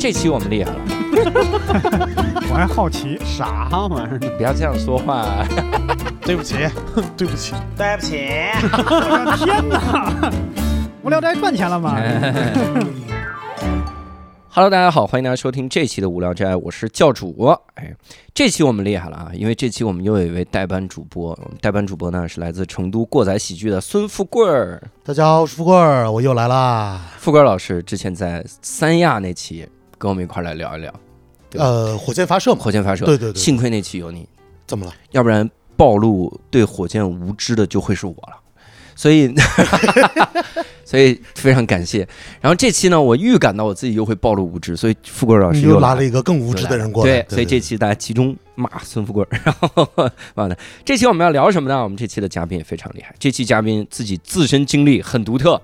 这期我们厉害了，我还好奇，啥玩意儿？不要这样说话。对不起，对不起，对不起，我的天哪！无聊斋赚钱了吗？Hello，大家好，欢迎大家收听这期的无聊斋，我是教主。哎，这期我们厉害了啊，因为这期我们又有一位代班主播，代班主播呢是来自成都过载喜剧的孙富贵儿。大家好，我是富贵儿，我又来啦。富贵儿老师之前在三亚那期跟我们一块儿来聊一聊对呃，火箭发射嘛，火箭发射，对对对幸亏那期有你，怎么了？要不然暴露对火箭无知的就会是我了。所以，所以非常感谢。然后这期呢，我预感到我自己又会暴露无知，所以富贵老师你又拉了一个更无知的人过来。对，所以这期大家集中骂孙富贵儿。然后完了，这期我们要聊什么呢？我们这期的嘉宾也非常厉害，这期嘉宾自己自身经历很独特，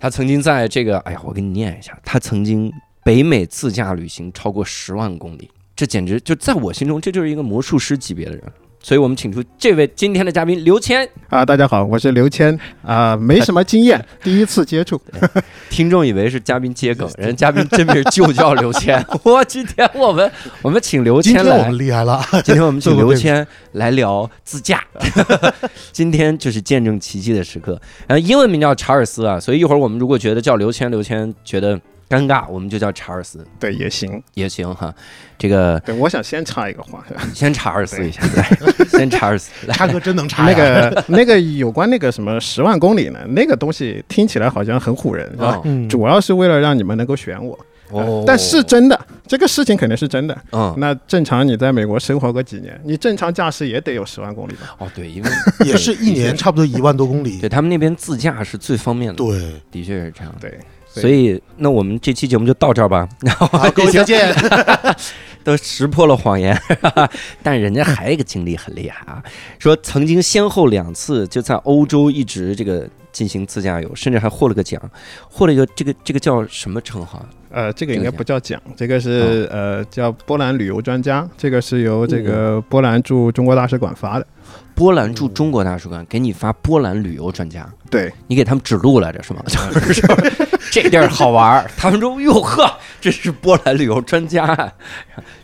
他曾经在这个，哎呀，我给你念一下，他曾经北美自驾旅行超过十万公里，这简直就在我心中，这就是一个魔术师级别的人。所以我们请出这位今天的嘉宾刘谦，啊，大家好，我是刘谦啊，没什么经验，第一次接触。听众以为是嘉宾接梗，人家嘉宾真名就叫刘谦。我，今天我们我们请刘谦来今天我们，厉害了，今天我们请刘谦 来聊自驾，今天就是见证奇迹的时刻。然后英文名叫查尔斯啊，所以一会儿我们如果觉得叫刘谦，刘谦觉得尴尬，我们就叫查尔斯对，也行。也行哈。这个对，我想先插一个话，先查尔斯一下，来，先查尔斯来。插哥真能插那。个那个有关那个什么十万公里呢，那个东西听起来好像很唬人，主要是为了让你们能够选我，哦但是真的，这个事情肯定是真的。嗯那正常你在美国生活个几年，你正常驾驶也得有十万公里吧？哦对，因为 也是一年 差不多一万多公里对。他们那边自驾是最方便的，对，的确是这样。对，所以那我们这期节目就到这儿吧。然后好，各位再见。都识破了谎言，但人家还有一个经历很厉害啊，说曾经先后两次就在欧洲一直这个进行自驾游，甚至还获了个奖，获了一个这个这个叫什么称号？呃，这个应该不叫奖，这个是呃叫波兰旅游专家，这个是由这个波兰驻中国大使馆发的。波兰驻中国大使馆给你发波兰旅游专家，对，你给他们指路来着是吗？就是这地儿好玩儿，他们说哟呵，这是波兰旅游专家啊，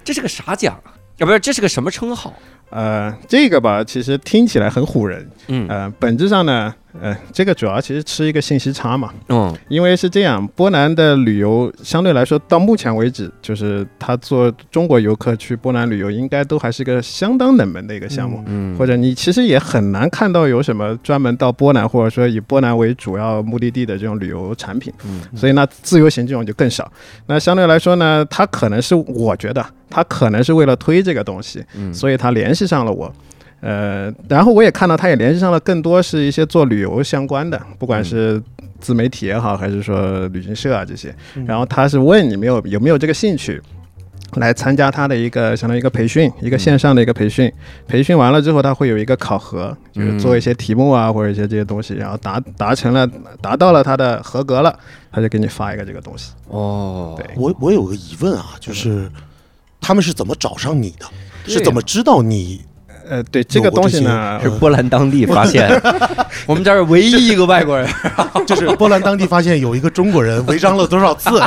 这是个啥奖啊？要不是这是个什么称号？呃，这个吧，其实听起来很唬人，嗯呃，本质上呢，呃，这个主要其实吃一个信息差嘛，嗯因为是这样，波兰的旅游相对来说到目前为止，就是他做中国游客去波兰旅游，应该都还是个相当冷门的一个项目。嗯，或者你其实也很难看到有什么专门到波兰或者说以波兰为主要目的地的这种旅游产品，嗯所以那，自由行这种就更少。那相对来说呢，他可能是我觉得他可能是为了推这个东西，嗯所以他联系上了我。呃，然后我也看到他也联系上了更多是一些做旅游相关的，不管是自媒体也好，还是说旅行社啊这些。然后他是问你没有有没有这个兴趣，来参加他的一个相当于一个培训，一个线上的一个培训。培训完了之后，他会有一个考核，就是做一些题目啊或者一些这些东西，然后达达成了达到了他的合格了，他就给你发一个这个东西。哦，对我我有个疑问啊，就是他们是怎么找上你的？是怎么知道你？呃，对这个东西呢，是波兰当地发现，我们这儿唯一一个外国人。就是波兰当地发现有一个中国人违章了多少次？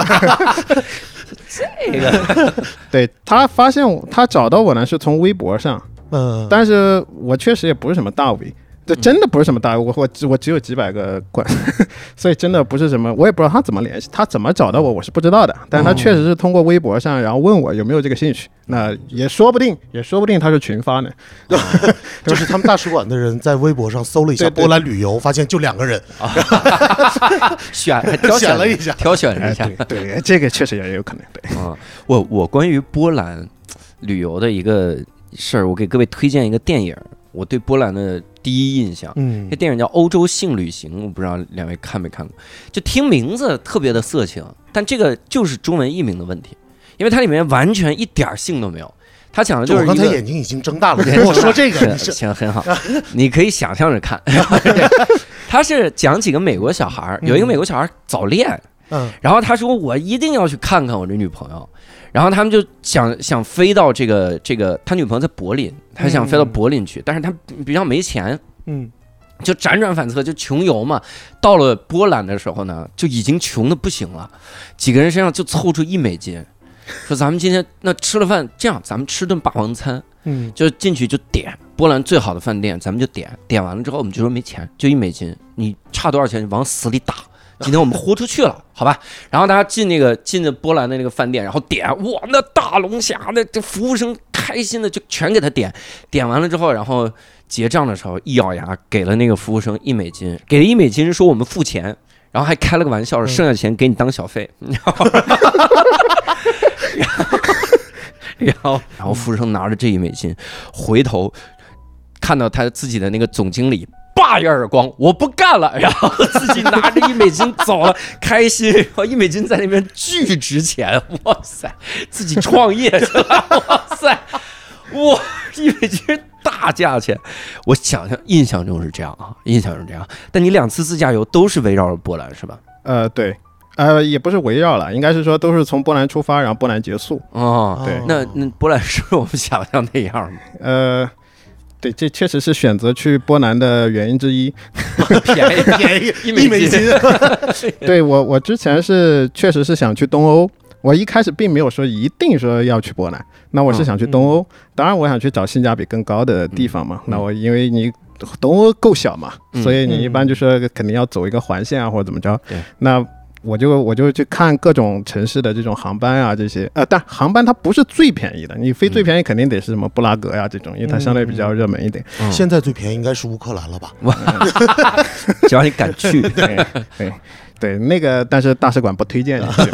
这个 对他发现我他找到我呢是从微博上，嗯，但是我确实也不是什么大 V，对，真的不是什么大 V，我我只我只有几百个关，所以真的不是什么，我也不知道他怎么联系，他怎么找到我，我是不知道的。但是他确实是通过微博上，然后问我有没有这个兴趣，那也说不定，也说不定他是群发呢。就是他们大使馆的人在微博上搜了一下波兰旅游，发现就两个人，选还挑选了一下挑选了哎一下。对对，这个确实也有可能。对，啊，我我关于波兰旅游的一个事儿，我给各位推荐一个电影儿。我对波兰的第一印象，嗯。这电影叫《欧洲性旅行》，我不知道两位看没看过。就听名字特别的色情，但这个就是中文译名的问题，因为它里面完全一点儿性都没有。他讲的就我刚才就是一个眼睛已经睁大了，跟我说这个，行很好，你可以想象着看。他是讲几个美国小孩儿，有一个美国小孩儿早恋，嗯。然后他说我一定要去看看我这女朋友，然后他们就想想飞到这个这个他女朋友在柏林，他想飞到柏林去，但是他比较没钱，嗯。就辗转反侧，就穷游嘛。到了波兰的时候呢，就已经穷的不行了，几个人身上就凑出一美金，说咱们今天那吃了饭，这样咱们吃顿霸王餐，嗯，就进去就点波兰最好的饭店，咱们就点，点完了之后我们就说没钱，就一美金，你差多少钱你往死里打。今天我们豁出去了，好吧？然后大家进那个进的波兰的那个饭店，然后点，哇，那大龙虾，那这服务生开心的就全给他点，点完了之后，然后结账的时候一咬牙给了那个服务生一美金，给了一美金说我们付钱，然后还开了个玩笑，剩下钱给你当小费，然后然后服务生拿着这一美金，回头看到他自己的那个总经理。叭一耳光，我不干了，然后自己拿着一美金走了，开心。然后一美金在那边巨值钱，哇塞，自己创业去了，哇塞，哇，一美金大价钱。我想象印象中是这样啊，印象中是这样。但你两次自驾游都是围绕着波兰是吧？呃，对，呃，也不是围绕了，应该是说都是从波兰出发，然后波兰结束。哦，对那那波兰是我们想象那样吗？呃，对，这确实是选择去波兰的原因之一。便宜 便宜一美金 对我，我之前是确实是想去东欧。我一开始并没有说一定说要去波兰，那我是想去东欧。当然，我想去找性价比更高的地方嘛。那我因为你东欧够小嘛，嗯所以你一般就说肯定要走一个环线啊，或者怎么着对。那我就我就去看各种城市的这种航班啊，这些。呃，但航班它不是最便宜的，你飞最便宜肯定得是什么布拉格呀、这种，因为它相对比较热门一点。嗯。现在最便宜应该是乌克兰了吧？只要你敢去，对对对，那个但是大使馆不推荐你去。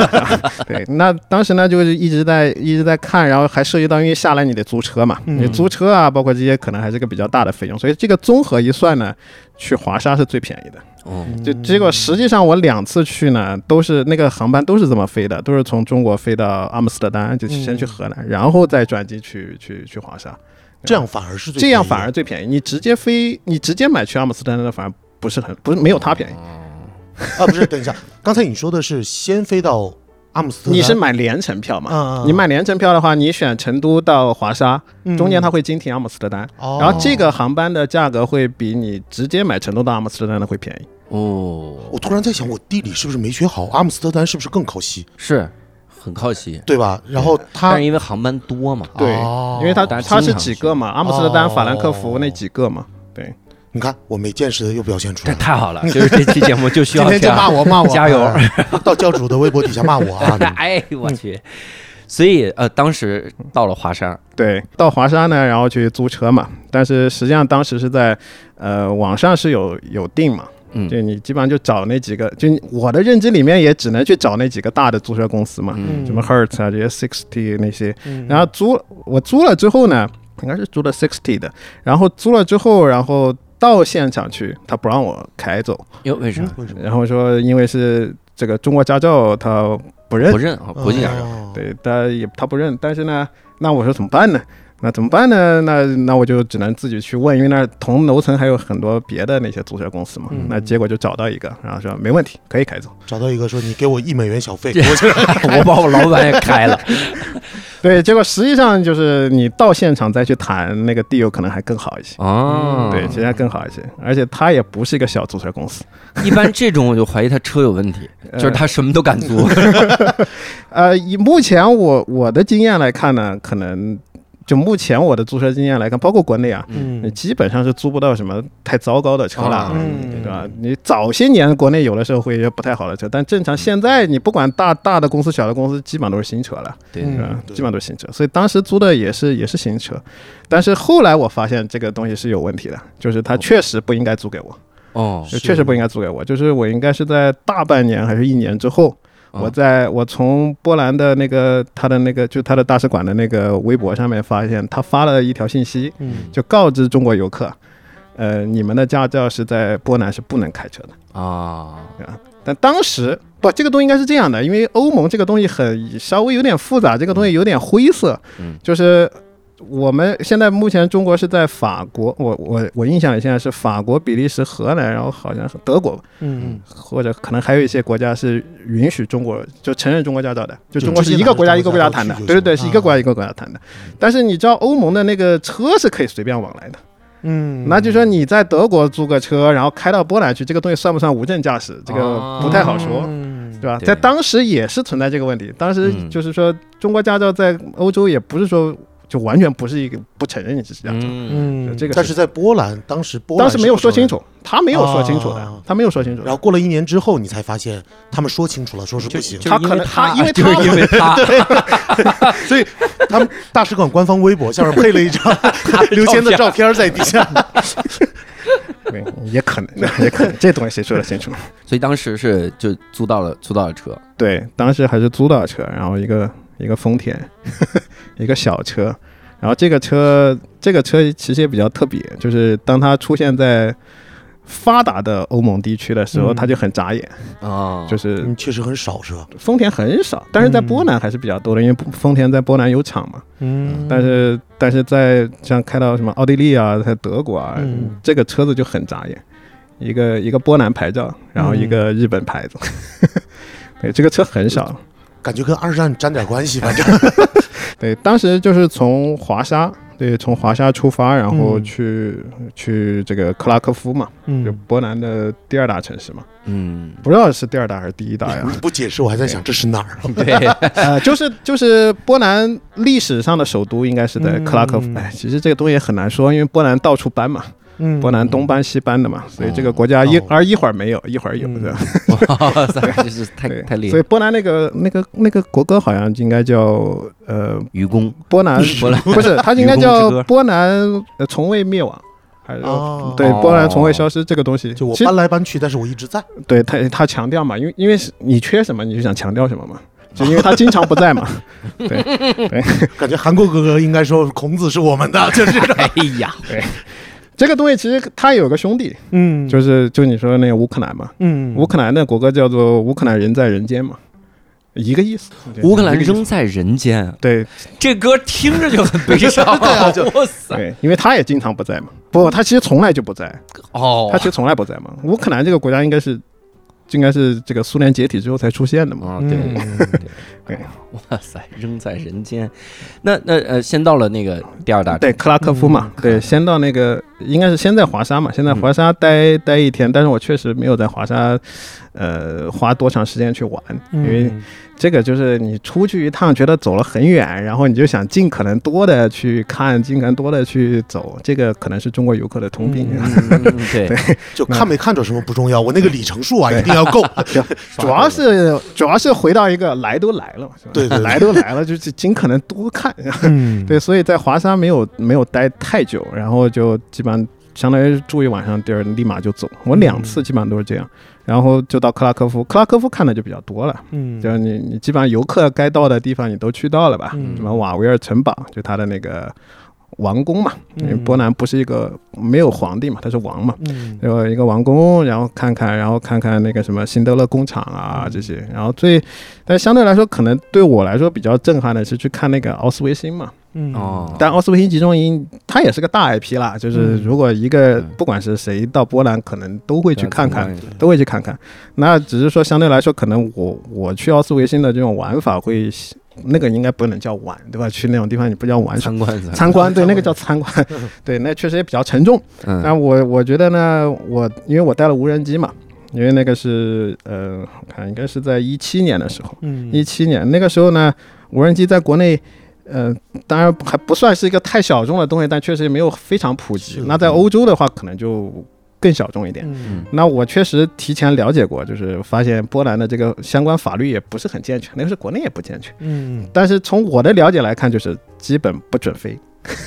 对，那当时呢就是一直在一直在看，然后还涉及到因为下来你得租车嘛，嗯。你租车啊，包括这些可能还是个比较大的费用，所以这个综合一算呢，去华沙是最便宜的。嗯就结果实际上我两次去呢，都是那个航班都是这么飞的，都是从中国飞到阿姆斯特丹，就先去荷兰，然后再转机去去去华沙，这样反而是最这样便宜的反而最便宜。你直接飞，你直接买去阿姆斯特丹的反而不是很不是没有它便宜。啊，不是，等一下，刚才你说的是先飞到阿姆斯特丹，你是买联程票嘛？啊，你买联程票的话，你选成都到华沙，嗯中间它会经停阿姆斯特丹，哦然后这个航班的价格会比你直接买成都到阿姆斯特丹的会便宜。哦，我突然在想，我地理是不是没学好？阿姆斯特丹是不是更靠西，是很靠西，对吧？然后它但是因为航班多嘛，对。哦。因为它大家它是几个嘛？阿姆斯特丹、哦法兰克福那几个嘛？对，你看我没见识的又表现出这来。太好了，就是这期节目就需要天就骂我骂我，加油。啊到教主的微博底下骂我啊！哎，我去，所以呃，当时到了华沙，对，到华沙呢，然后去租车嘛。但是实际上当时是在呃网上是有有订嘛，嗯。就你基本上就找那几个，就我的认知里面也只能去找那几个大的租车公司嘛，嗯。什么 Hertz 啊这些 Sixty 那些。嗯。然后租我租了之后呢，应该是租了 Sixty 的，然后租了之后，然后到现场去，他不让我开走，哟，为啥为什么？然后说因为是这个中国驾照他不认。不，认啊？国际驾照，哦，对，他也他不认，但是呢，那我说怎么办呢？那怎么办呢？那那我就只能自己去问，因为那同楼层还有很多别的那些租车公司嘛。嗯那结果就找到一个，然后说没问题，可以开走。找到一个说你给我一美元小费，我 就我把我老板也开了，对，结果实际上就是你到现场再去谈那个 deal 可能还更好一些。哦，对，其实还更好一些，而且他也不是一个小租车公司。一般这种我就怀疑他车有问题，就是他什么都敢租，呃，以目前我我的经验来看呢，可能就目前我的租车经验来看，包括国内啊，你嗯基本上是租不到什么太糟糕的车了，啊嗯对吧？你早些年国内有的时候会有一些不太好的车，但正常现在你不管大大的公司、小的公司，基本上都是新车了，对嗯是吧？基本上都是新车，所以当时租的也是也是新车，但是后来我发现这个东西是有问题的，就是它确实不应该租给我，哦，确实不应该租给我，就是我应该是在大半年还是一年之后。哦我在我从波兰的那个他的那个就他的大使馆的那个微博上面发现，他发了一条信息，嗯就告知中国游客，呃，你们的驾照是在波兰是不能开车的。啊，但当时不，这个东西应该是这样的，因为欧盟这个东西很稍微有点复杂，这个东西有点灰色，嗯就是。我们现在目前中国是在法国，我我我印象里现在是法国、比利时、荷兰，然后好像是德国，嗯或者可能还有一些国家是允许中国就承认中国驾照的，就就中国是一个国家一个国家谈的对对对，是一个国家一个国家谈的。但是你知道欧盟的那个车是可以随便往来的，嗯那就说你在德国租个车，然后开到波兰去，这个东西算不算无证驾驶？这个不太好说。嗯对吧？在当时也是存在这个问题，当时嗯就是说中国驾照在欧洲也不是说就完全不是一个不承认你是驾照，嗯，这个但是在波兰，当时波兰当时没有说清楚，他没有说清楚的啊，他没有说清楚然后过了一年之后，你才发现他们说清楚了，说是不行，他可能他他因为就是他因为他。所以他们大使馆官方微博下面配了一张 刘谦的照片在底下。对，也可能，也可能，这东西谁说的清楚？所以当时是就租到了租到了车，对，当时还是租到了车，然后一个一个丰田，一个小车，然后这个车这个车其实也比较特别，就是当它出现在发达的欧盟地区的时候，嗯。它就很扎眼，啊，就是嗯，确实很少是吧？丰田很少，但是在波兰还是比较多的，因为丰田在波兰有厂嘛。嗯。但是但是在像开到什么奥地利啊，在德国啊，嗯。这个车子就很扎眼，一个一个波兰牌照，然后一个日本牌子，对，这个车很少。感觉跟二战沾点关系，反正。对，当时就是从华沙，对，从华沙出发，然后嗯。去、去这个克拉科夫嘛，就嗯，波兰的第二大城市嘛，嗯，不知道是第二大还是第一大呀？你不解释，我还在想这是哪儿。对，呃，就是就是波兰历史上的首都应该是在克拉科夫。嗯。哎，其实这个东西也很难说，因为波兰到处搬嘛，嗯。波兰东搬西搬的嘛，所以这个国家一、哦而一会儿没有，一会儿有，嗯是吧？哇塞，就是太太厉害。所以。波兰那个那个那个国歌好像应该叫呃愚公，波兰 波兰。不是，它应该叫波兰呃从未灭亡。还是哦。对波兰从未消失这个东西，就我搬来搬去，但是我一直在。对他他强调嘛，因为因为是你缺什么你就想强调什么嘛，就因为他经常不在嘛。对感觉韩国哥哥应该说孔子是我们的，就是哎呀，这个东西其实他有个兄弟，嗯就是就你说的那个乌克兰嘛，嗯乌克兰的国歌叫做“乌克兰人在人间”嘛，一个意思。乌克兰一个意思仍在人间，对这歌听着就很悲伤。对啊就 哇塞，对，因为他也经常不在嘛。不，他其实从来就不在，哦他其实从来不在嘛。乌克兰这个国家应该是。应该是这个苏联解体之后才出现的嘛？啊，对。嗯对 对，哇塞，扔在人间。那那呃，先到了那个第二大对，克拉科夫嘛，嗯对，先到那个应该是先在华沙嘛，先在华沙待、待一天，但是我确实没有在华沙，呃，花多长时间去玩，因为这个就是你出去一趟，觉得走了很远，然后你就想尽可能多的去看，尽可能多的去走，这个可能是中国游客的通病。对，就看没看着什么不重要，我那个里程数啊 一定要够。主要是主要是回到一个来都来了嘛，是吧？对来都来了，就是尽可能多看。嗯，对，所以在华沙没有没有待太久，然后就基本上相当于住一晚上，第二立马就走。我两次基本上都是这样，然后就到克拉科夫，克拉科夫看的就比较多了，嗯。就是你你基本上游客该到的地方你都去到了吧？嗯。什么瓦维尔城堡，就他的那个王宫嘛，因为嗯波兰不是一个没有皇帝嘛，他是王嘛。嗯。有一个王宫，然后看看，然后看看那个什么辛德勒工厂啊这些，然后最，但相对来说，可能对我来说比较震撼的是去看那个奥斯维辛嘛。嗯。哦，但奥斯维辛集中营它也是个大 IP 啦，就是嗯。如果一个嗯。不管是谁到波兰，可能都会去看看，都会去看看。那只是说相对来说，可能我我去奥斯维辛的这种玩法会，那个应该不能叫玩，对吧？去那种地方你不叫玩耍。参观参观对 那个叫参观，对那确实也比较沉重。嗯。那我我觉得呢，我因为我带了无人机嘛，因为那个是呃，我看应该是在一七年的时候，嗯。一七年那个时候呢，无人机在国内，呃，当然还不算是一个太小众的东西，但确实也没有非常普及。那在欧洲的话，可能就更小众一点。嗯那我确实提前了解过，就是发现波兰的这个相关法律也不是很健全，那个是国内也不健全。嗯，但是从我的了解来看，就是基本不准飞，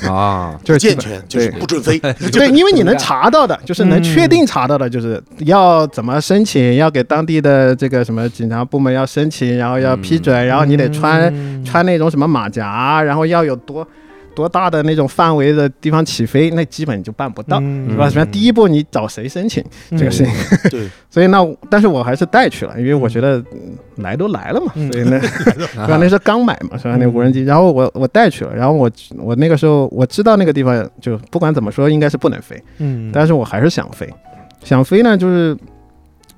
啊，就是健全就是不准飞，对，因为你能查到的，就是能确定查到的，就是要怎么申请，要给当地的这个什么警察部门要申请，然后要批准，然后你得穿嗯。穿那种什么马甲，然后要有多多大的那种范围的地方起飞，那基本就办不到，嗯是吧？首先第一步你找谁申请这个事情，对，所以那但是我还是带去了，因为我觉得嗯来都来了嘛，嗯所以那是 吧？那是刚买嘛，是吧？那无人机，然后我我带去了，然后我我那个时候我知道那个地方就不管怎么说应该是不能飞，嗯但是我还是想飞，想飞呢就是。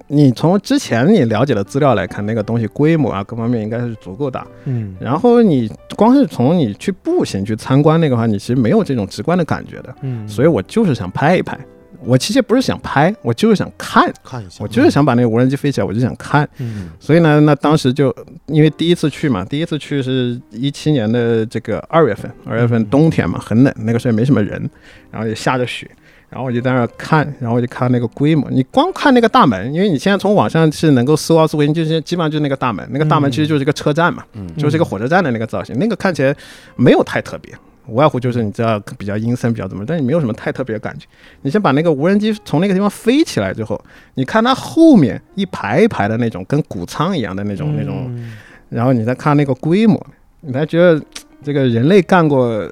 你从之前你了解的资料来看，那个东西规模啊各方面应该是足够大。嗯。然后你光是从你去步行去参观那个话，你其实没有这种直观的感觉的。嗯。所以我就是想拍一拍，我其实不是想拍，我就是想看，看一下，我就是想把那个无人机飞起来，我就想看。嗯。所以呢，那当时就因为第一次去嘛，第一次去是一七年的这个二月份，二月份冬天嘛，很冷，那个时候也没什么人，然后也下着雪，然后我就在那儿看，然后我就看那个规模，你光看那个大门，因为你现在从网上是能够搜奥斯维辛，就是基本上就是那个大门，那个大门其实就是一个车站嘛，嗯就是一个火车站的那个造型，那个看起来没有太特别。无外乎就是你知道比较阴森，比较怎么，但你没有什么太特别的感觉。你先把那个无人机从那个地方飞起来之后，你看它后面一排一排的那种跟谷仓一样的那种、那种，嗯然后你再看那个规模，你才觉得这个人类干过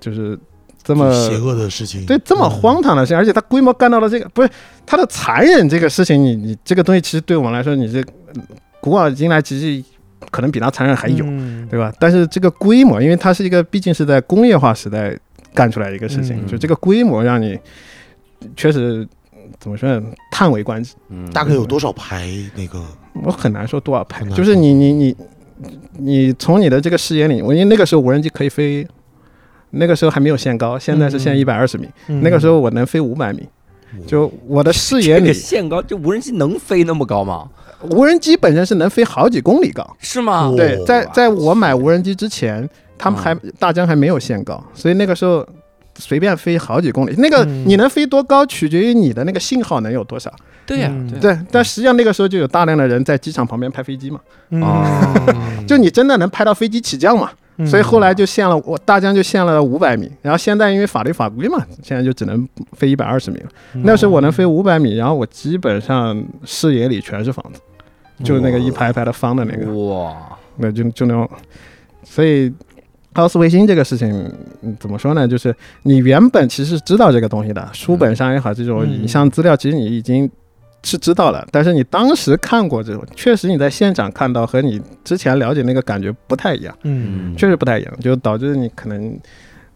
就是这么邪恶的事情，对这么荒唐的事情，而且它规模干到了这个，不是它的残忍这个事情，你你这个东西其实对我们来说，你这嗯古往今来其实可能比它残忍还有，嗯对吧？但是这个规模，因为它是一个毕竟是在工业化时代干出来的一个事情，嗯就这个规模让你确实怎么说呢，叹为观止。嗯大概有多少排那个？我很难说多少排很，难就是你你你你从你的这个视野里，我因为那个时候无人机可以飞，那个时候还没有限高，现在是限嗯一百二十米，嗯那个时候我能飞五百米，就我的视野里这个，限高，就无人机能飞那么高吗？无人机本身是能飞好几公里高。是吗？哦对，在在我买无人机之前，他们嗯还大疆还没有限高，所以那个时候随便飞好几公里。那个嗯你能飞多高，取决于你的那个信号能有多少。对呀，嗯对但实际上那个时候就有大量的人在机场旁边拍飞机嘛，嗯 就你真的能拍到飞机起降嘛。嗯所以后来就限了，我大疆就限了五百米，然后现在因为法律法规嘛，现在就只能飞一百二十米了。嗯那时候我能飞五百米，然后我基本上视野里全是房子，就是那个一排排的方的那个，哇，那就就那种，所以。奥斯维辛这个事情，嗯怎么说呢？就是你原本其实知道这个东西的，书本上也好，这种嗯影像资料，其实你已经是知道了，但是你当时看过之后，确实你在现场看到和你之前了解那个感觉不太一样。嗯确实不太一样，就导致你可能，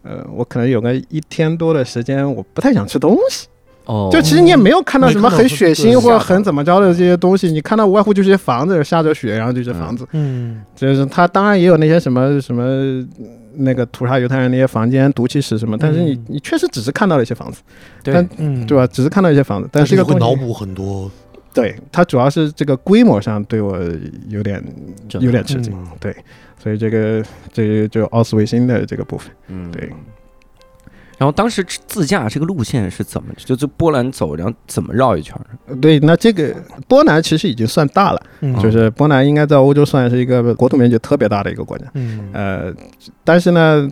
呃，我可能有个一天多的时间，我不太想吃东西。哦，就其实你也没有看到什么很血腥或者很怎么着的这些东西，你看到无外乎就是些房子下着雪，然后就是房子，嗯。就是他当然也有那些什么什么那个屠杀犹太人那些房间、毒气室什么，但是你嗯你确实只是看到了一些房子，对对吧？只是看到一些房子，但但是是这个会脑补很多，对它主要是这个规模上对我有点有点吃惊，嗯。对，所以这个这个就奥斯维辛的这个部分。嗯。对。然后当时自驾这个路线是怎么？就是波兰走，然后怎么绕一圈儿？对，那这个波兰其实已经算大了，嗯就是波兰应该在欧洲算是一个国土面积特别大的一个国家。嗯呃，但是呢，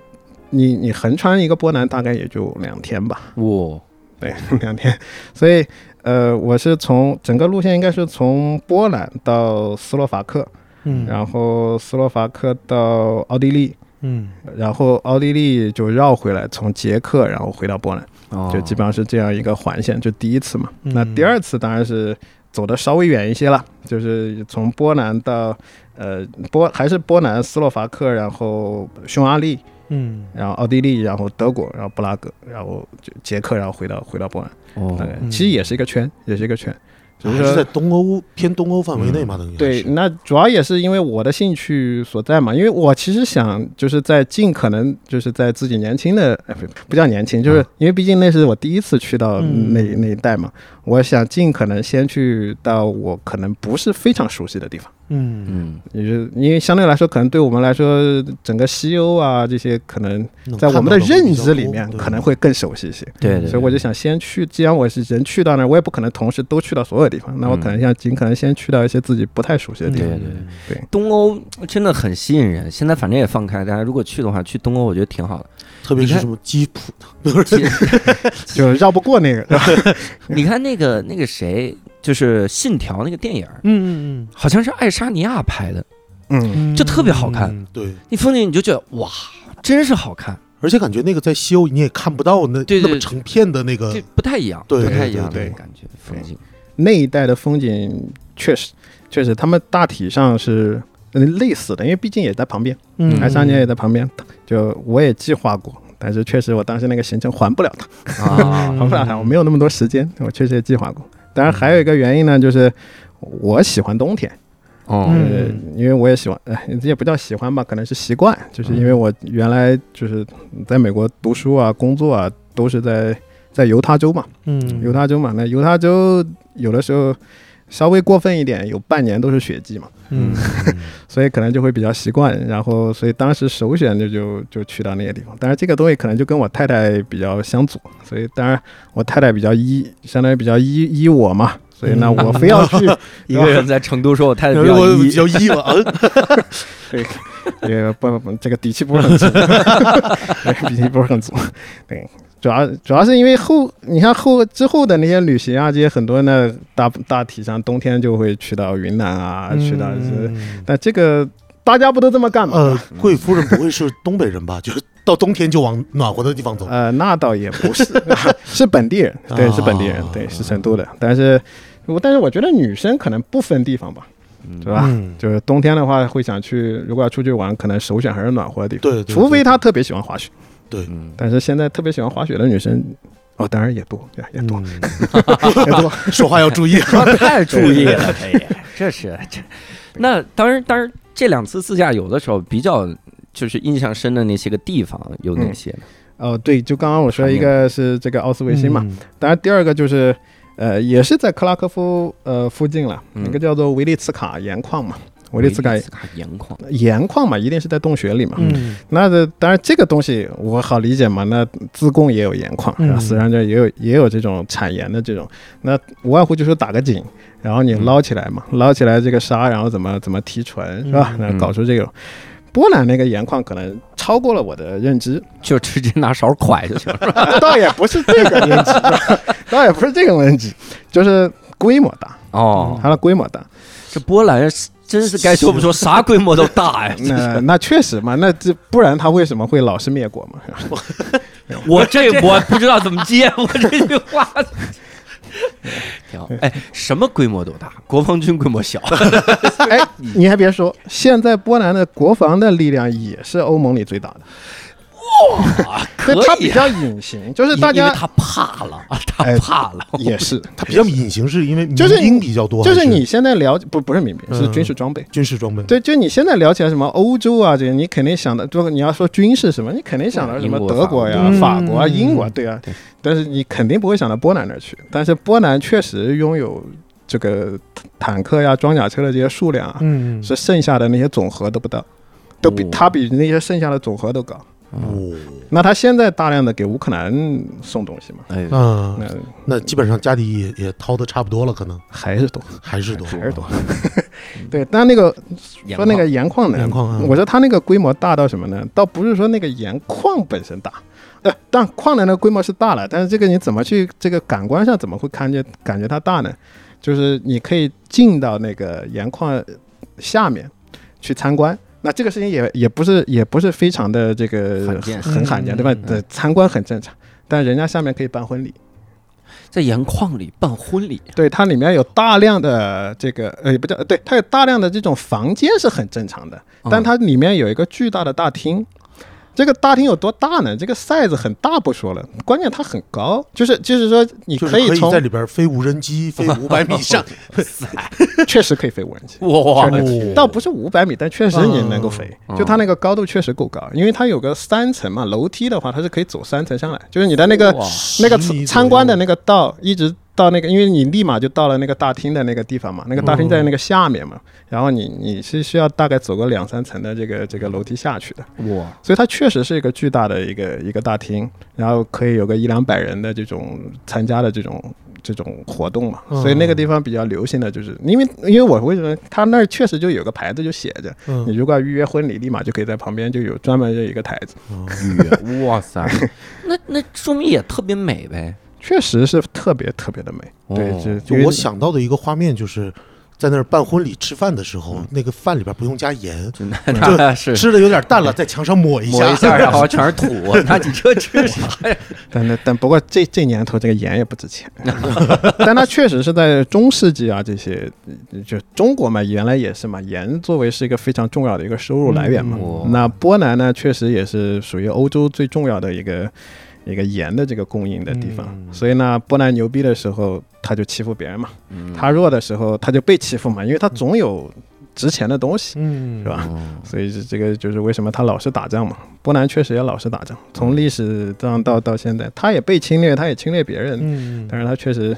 你你横穿一个波兰大概也就两天吧，哇，对，两天。所以呃，我是从整个路线应该是从波兰到斯洛伐克，嗯然后斯洛伐克到奥地利，嗯然后奥地利就绕回来，从捷克然后回到波兰。哦就基本上是这样一个环线，就第一次嘛。嗯那第二次当然是走的稍微远一些了，就是从波兰到呃波还是波兰、斯洛伐克，然后匈牙利，嗯然后奥地利，然后德国，然后布拉格，然后就捷克，然后回到回到波兰，哦大概嗯其实也是一个圈，也是一个圈。只是还是在东欧偏东欧范围内嘛？等于对，那主要也是因为我的兴趣所在嘛，因为我其实想就是在尽可能就是在自己年轻的，哎不不叫年轻，就是因为毕竟那是我第一次去到嗯那、那一带嘛，我想尽可能先去到我可能不是非常熟悉的地方，嗯嗯也就是因为相对来说，可能对我们来说，整个西欧啊这些可能能在我们的认知里面可能会更熟悉一些。对对，所以我就想先去，既然我是人去到那儿，我也不可能同时都去到所有地方，那我可能想尽可能先去到一些自己不太熟悉的地方。对对对东欧真的很吸引人。现在反正也放开，大家如果去的话，去东欧我觉得挺好的。特别是什么基辅，其实 就绕不过那个 你看那个那个谁，就是《信条》那个电影嗯，嗯嗯。好像是爱沙尼亚拍的，嗯，嗯，就特别好看嗯。对，那风景你就觉得哇，真是好看，而且感觉那个在西欧你也看不到那那么成片的那个，不太一样，对不太一样的感觉风景。那一带的风景确实确实，他们大体上是呃类似的，因为毕竟也在旁边，嗯爱沙尼亚也在旁边，就我也计划过。但是确实，我当时那个行程还不了他，啊嗯还不了他，我没有那么多时间。我确实也计划过。当然，还有一个原因呢，就是我喜欢冬天，哦，嗯呃，因为我也喜欢，哎，这也不叫喜欢吧，可能是习惯，就是因为我原来就是在美国读书啊、工作啊，都是在在犹他州嘛，嗯犹他州嘛，那犹他州有的时候稍微过分一点，有半年都是雪季嘛，嗯 所以可能就会比较习惯。然后，所以当时首选就就就去到那些地方。但是，这个东西可能就跟我太太比较相左，所以当然我太太比较依，相当于比较依依我嘛。所以呢，我非要去 一个人在成都说我太太比较依比较依我，嗯这个不不不，这个底气不是很足，对底气不是很足。对，主要主要是因为后你看后之后的那些旅行啊，这些很多呢大大体上冬天就会去到云南啊，去到是，嗯但这个大家不都这么干吗？呃，贵夫人不会是东北人吧？就是到冬天就往暖和的地方走。呃，那倒也不是，是本地人，对，是本地人，对，是成都的。但是，我但是我觉得女生可能不分地方吧，是吧？嗯，就是冬天的话，会想去，如果要出去玩，可能首选还是暖和的地方，对，对除非她特别喜欢滑雪。对，嗯，但是现在特别喜欢滑雪的女生，哦，当然也多，对，也多，嗯。也多。说话要注意。太注意了，哎呀，这是这。那当然，当然，这两次自驾游的时候，比较就是印象深的那些个地方有哪些呢？哦，对，就刚刚我说一个是这个奥斯维辛嘛，嗯。当然第二个就是，呃，也是在克拉科夫呃附近了，嗯。那个叫做维利茨卡盐矿嘛，维利茨卡卡盐矿，盐矿嘛，一定是在洞穴里嘛。嗯。那这当然这个东西我好理解嘛，那自贡也有盐矿，嗯。然后四川这也有也有这种产盐的这种，那无外乎就是打个井，然后你捞起来嘛，捞起来这个沙，然后怎么怎么提纯是吧？那搞出这个。波兰那个盐矿可能超过了我的认知，就直接拿勺蒯就行了。倒也不是这个认知，倒也不是这个认知，就是规模大，哦，它的规模大。这波兰真是该说不说，啥规模都大呀！那那确实嘛，那这不然他为什么会老是灭国嘛？我这我不知道怎么接我这句话。挺好，哎，什么规模都大，国防军规模小，哎，你还别说，现在波兰的国防的力量也是欧盟里最大的，可对，它以啊比较隐形，就是大家他怕了，他哎怕了，也是，他比较隐形，是因为就是兵比较多，就是你现在了解不不是民兵，是嗯军事装备。军事装备。对，就你现在聊起来什么欧洲啊，这些你肯定想的，就你要说军事什么，你肯定想到什么德国呀、法国法国啊、嗯英国啊，对啊。但是你肯定不会想到波兰那儿去。但是波兰确实拥有这个坦克呀、装甲车的这些数量啊，嗯，是剩下的那些总和都不到，都比哦它比那些剩下的总和都高。哦，那他现在大量的给乌克兰送东西嘛，哎，嗯，那那基本上家底也也掏的差不多了，可能。还是多，还是多，还是多。对，但那个说那个盐矿。呢，盐矿啊。我说它那个规模大到什么呢？倒不是说那个盐矿本身大，呃，但矿的那个规模是大了，但是这个你怎么去这个感官上怎么会看见感觉它大呢？就是你可以进到那个盐矿下面去参观。那这个事情也也不是也不是非常的这个罕见很罕见，嗯对吧？参观很正常，但人家下面可以办婚礼，在盐矿里办婚礼，对，它里面有大量的这个呃，也不叫对，它有大量的这种房间是很正常的，嗯但它里面有一个巨大的大厅。这个大厅有多大呢？这个 size 很大不说了，关键它很高，就是就是说你就是可以从在里边飞无人机，飞 五百米以上。确实可以飞无人机，哇确实倒不是五百米，但确实你能够飞，嗯。就它那个高度确实够高，因为它有个三层嘛，楼梯的话它是可以走三层上来，就是你的那个那个参观的那个道一直到那个，因为你立马就到了那个大厅的那个地方嘛，那个大厅在那个下面嘛，然后你你是需要大概走个两三层的这个这个楼梯下去的，哇，所以它确实是一个巨大的一个一个大厅，然后可以有个一两百人的这种参加的这种这种活动嘛，嗯。所以那个地方比较流行的就是，因为因为我为什么他那儿确实就有个牌子就写着，你嗯，如果要预约婚礼，立马就可以在旁边就有专门的一个台子，约，哇塞，那那说明也特别美呗。确实是特别特别的美，对，哦就就我想到的一个画面就是。在那儿办婚礼吃饭的时候，那个饭里边不用加盐，就那是吃的有点淡了，在墙上抹一抹一下，然后 全是土，那你这吃啥呀？但那但不过这这年头这个盐也不值钱，但它确实是在中世纪啊这些，就中国嘛原来也是嘛，盐作为是一个非常重要的一个收入来源嘛。嗯那波兰呢，确实也是属于欧洲最重要的一个一个盐的这个供应的地方，嗯。所以呢，波兰牛逼的时候他就欺负别人嘛，嗯。他弱的时候他就被欺负嘛，因为他总有值钱的东西，嗯。是吧？哦。所以这这个就是为什么他老是打仗嘛。波兰确实也老是打仗，从历史上到到现在，他也被侵略，他也侵略别人，嗯。但是他确实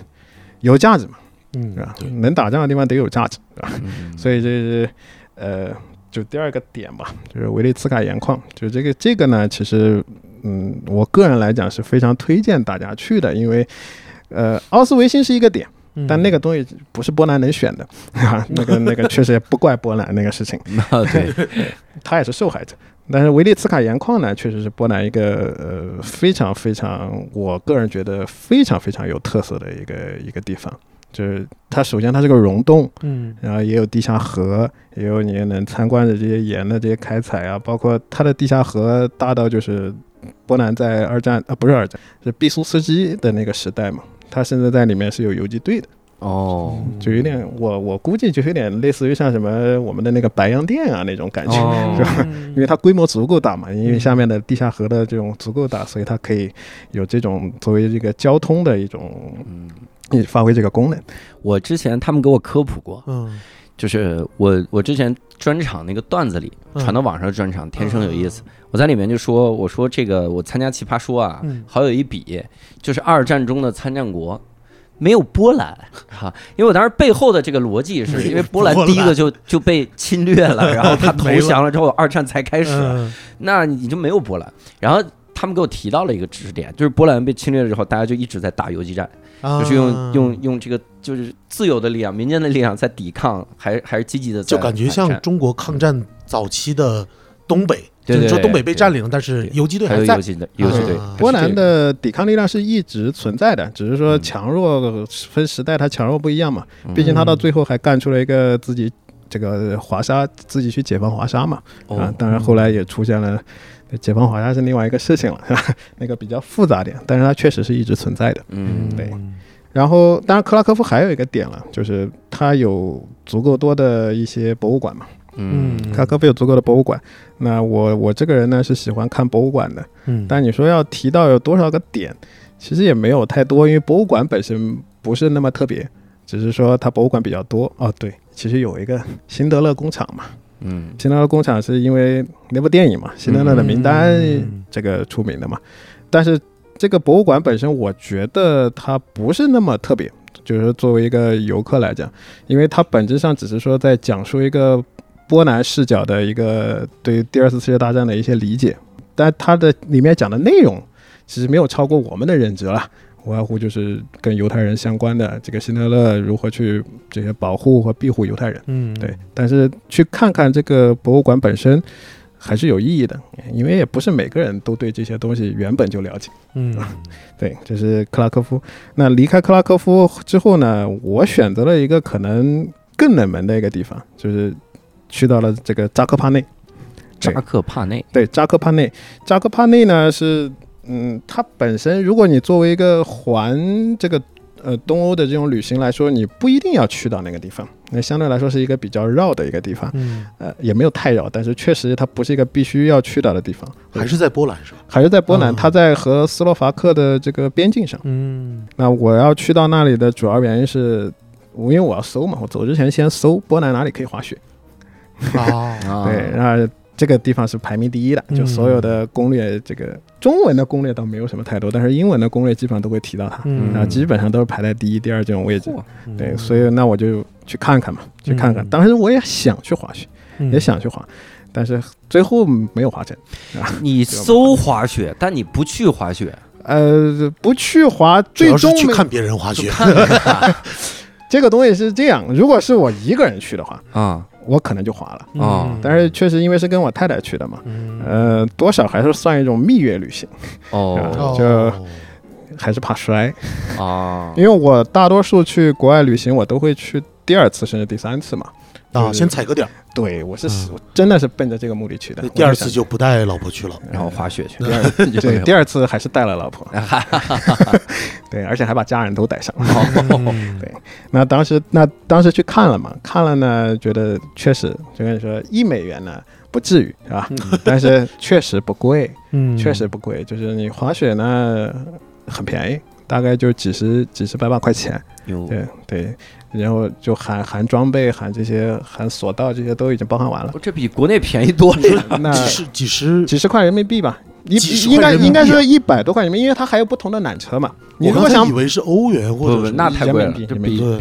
有价值嘛，嗯。是吧？能打仗的地方得有价值，是吧？嗯。所以这是呃，就第二个点吧，就是维利茨卡盐矿，就是这个这个呢，其实嗯，我个人来讲是非常推荐大家去的，因为呃，奥斯维辛是一个点，嗯。但那个东西不是波兰能选的？啊，那个那个确实也不怪波兰那个事情，那 对，他也是受害者。但是维利茨卡盐矿呢，确实是波兰一个呃非常非常，我个人觉得非常非常有特色的一个一个地方。就是它首先它是个溶洞，嗯。然后也有地下河，也有你能参观的这些盐的这些开采啊，包括它的地下河大到就是波兰在二战啊不是二战是毕苏斯基的那个时代嘛，他甚至在里面是有游击队的，哦。就有点我我估计就有点类似于像什么我们的那个白洋淀啊那种感觉，哦。是吧？因为它规模足够大嘛，因为下面的地下河的这种足够大，所以它可以有这种作为这个交通的一种嗯，发挥这个功能。我之前他们给我科普过，嗯就是我我之前专场那个段子里嗯传到网上的专场，天生有意思。我在里面就说，我说这个我参加奇葩说啊嗯，好有一比，就是二战中的参战国。没有波兰哈，因为我当时背后的这个逻辑是因为波兰第一个就就被侵略了，然后他投降了之后，二战才开始，嗯那你就没有波兰。然后他们给我提到了一个知识点，就是波兰被侵略了之后，大家就一直在打游击战，啊就是用用用这个就是自由的力量、民间的力量在抵抗，还还是积极的，就感觉像中国抗战早期的东北，就是说东北被占领，但是游击队还在游。击队游击队啊，波兰的抵抗力量是一直存在的，只是说嗯强弱分时代，它强弱不一样嘛。嗯毕竟他到最后还干出了一个自己这个华沙，自己去解放华沙嘛。啊哦，当然后来也出现了解放华沙是另外一个事情了，是吧？那个比较复杂点，但是它确实是一直存在的。嗯对然后，当然克拉科夫还有一个点了，就是它有足够多的一些博物馆嘛。嗯克拉科夫有足够的博物馆。那我我这个人呢是喜欢看博物馆的，嗯，但你说要提到有多少个点，其实也没有太多，因为博物馆本身不是那么特别，只是说它博物馆比较多。哦，对，其实有一个辛德勒工厂嘛，嗯辛德勒工厂是因为那部电影嘛，《辛德勒的名单》嗯这个出名的嘛。但是这个博物馆本身，我觉得它不是那么特别，就是作为一个游客来讲，因为它本质上只是说在讲述一个波兰视角的一个对第二次世界大战的一些理解，但它的里面讲的内容其实没有超过我们的认知了。无外乎就是跟犹太人相关的这个辛德勒如何去这些保护和庇护犹太人。嗯，对，但是去看看这个博物馆本身还是有意义的，因为也不是每个人都对这些东西原本就了解。嗯 对，这是克拉科夫。那离开克拉科夫之后呢，我选择了一个可能更冷门的一个地方，就是去到了这个扎克帕内。扎克帕内，对，扎克帕内，扎克帕内呢是，嗯，它本身如果你作为一个环这个呃东欧的这种旅行来说，你不一定要去到那个地方，那相对来说是一个比较绕的一个地方，嗯，呃，也没有太绕，但是确实它不是一个必须要去到的地方，还是在波兰是吧？还是在波兰，嗯它在和斯洛伐克的这个边境上。嗯那我要去到那里的主要原因是，因为我要搜嘛，我走之前先搜波兰哪里可以滑雪。啊，啊 对，那这个地方是排名第一的，就所有的攻略，这个中文的攻略倒没有什么太多，但是英文的攻略基本上都会提到它，嗯。啊，基本上都是排在第一、第二这种位置。对，所以那我就去看看嘛，去看看。嗯。当时我也想去滑雪，也想去滑，但是最后没有滑成。你搜滑雪，但你不去滑雪，呃，不去滑，最终没去看别人滑雪，这个东西是这样，如果是我一个人去的话，啊，我可能就滑了。嗯但是确实因为是跟我太太去的嘛，嗯呃，多少还是算一种蜜月旅行，哦 就还是怕摔。啊，因为我大多数去国外旅行，我都会去第二次甚至第三次嘛。啊，先踩个点儿，对我是、嗯我真的是奔着这个目的去的。第二次就不带老婆去了。然后滑雪去，想 对第二次还是带了老婆，二 对，而且还把家人都带上。嗯对那当时那当时去看了嘛，看了呢，觉得确实就跟你说一美元呢不至于是吧？但是确实不贵，嗯确实不贵，就是你滑雪呢很便宜，大概就几十几十百把块钱。哟，对对，然后就含含装备、含这些、含索道这些都已经包含完了。这比国内便宜多了呀。那几十几十，几十块人民币吧，一应该应该是一百多块人民币，因为它还有不同的缆车嘛。你我如果想刚以为是欧元或不不，者是那太贵了，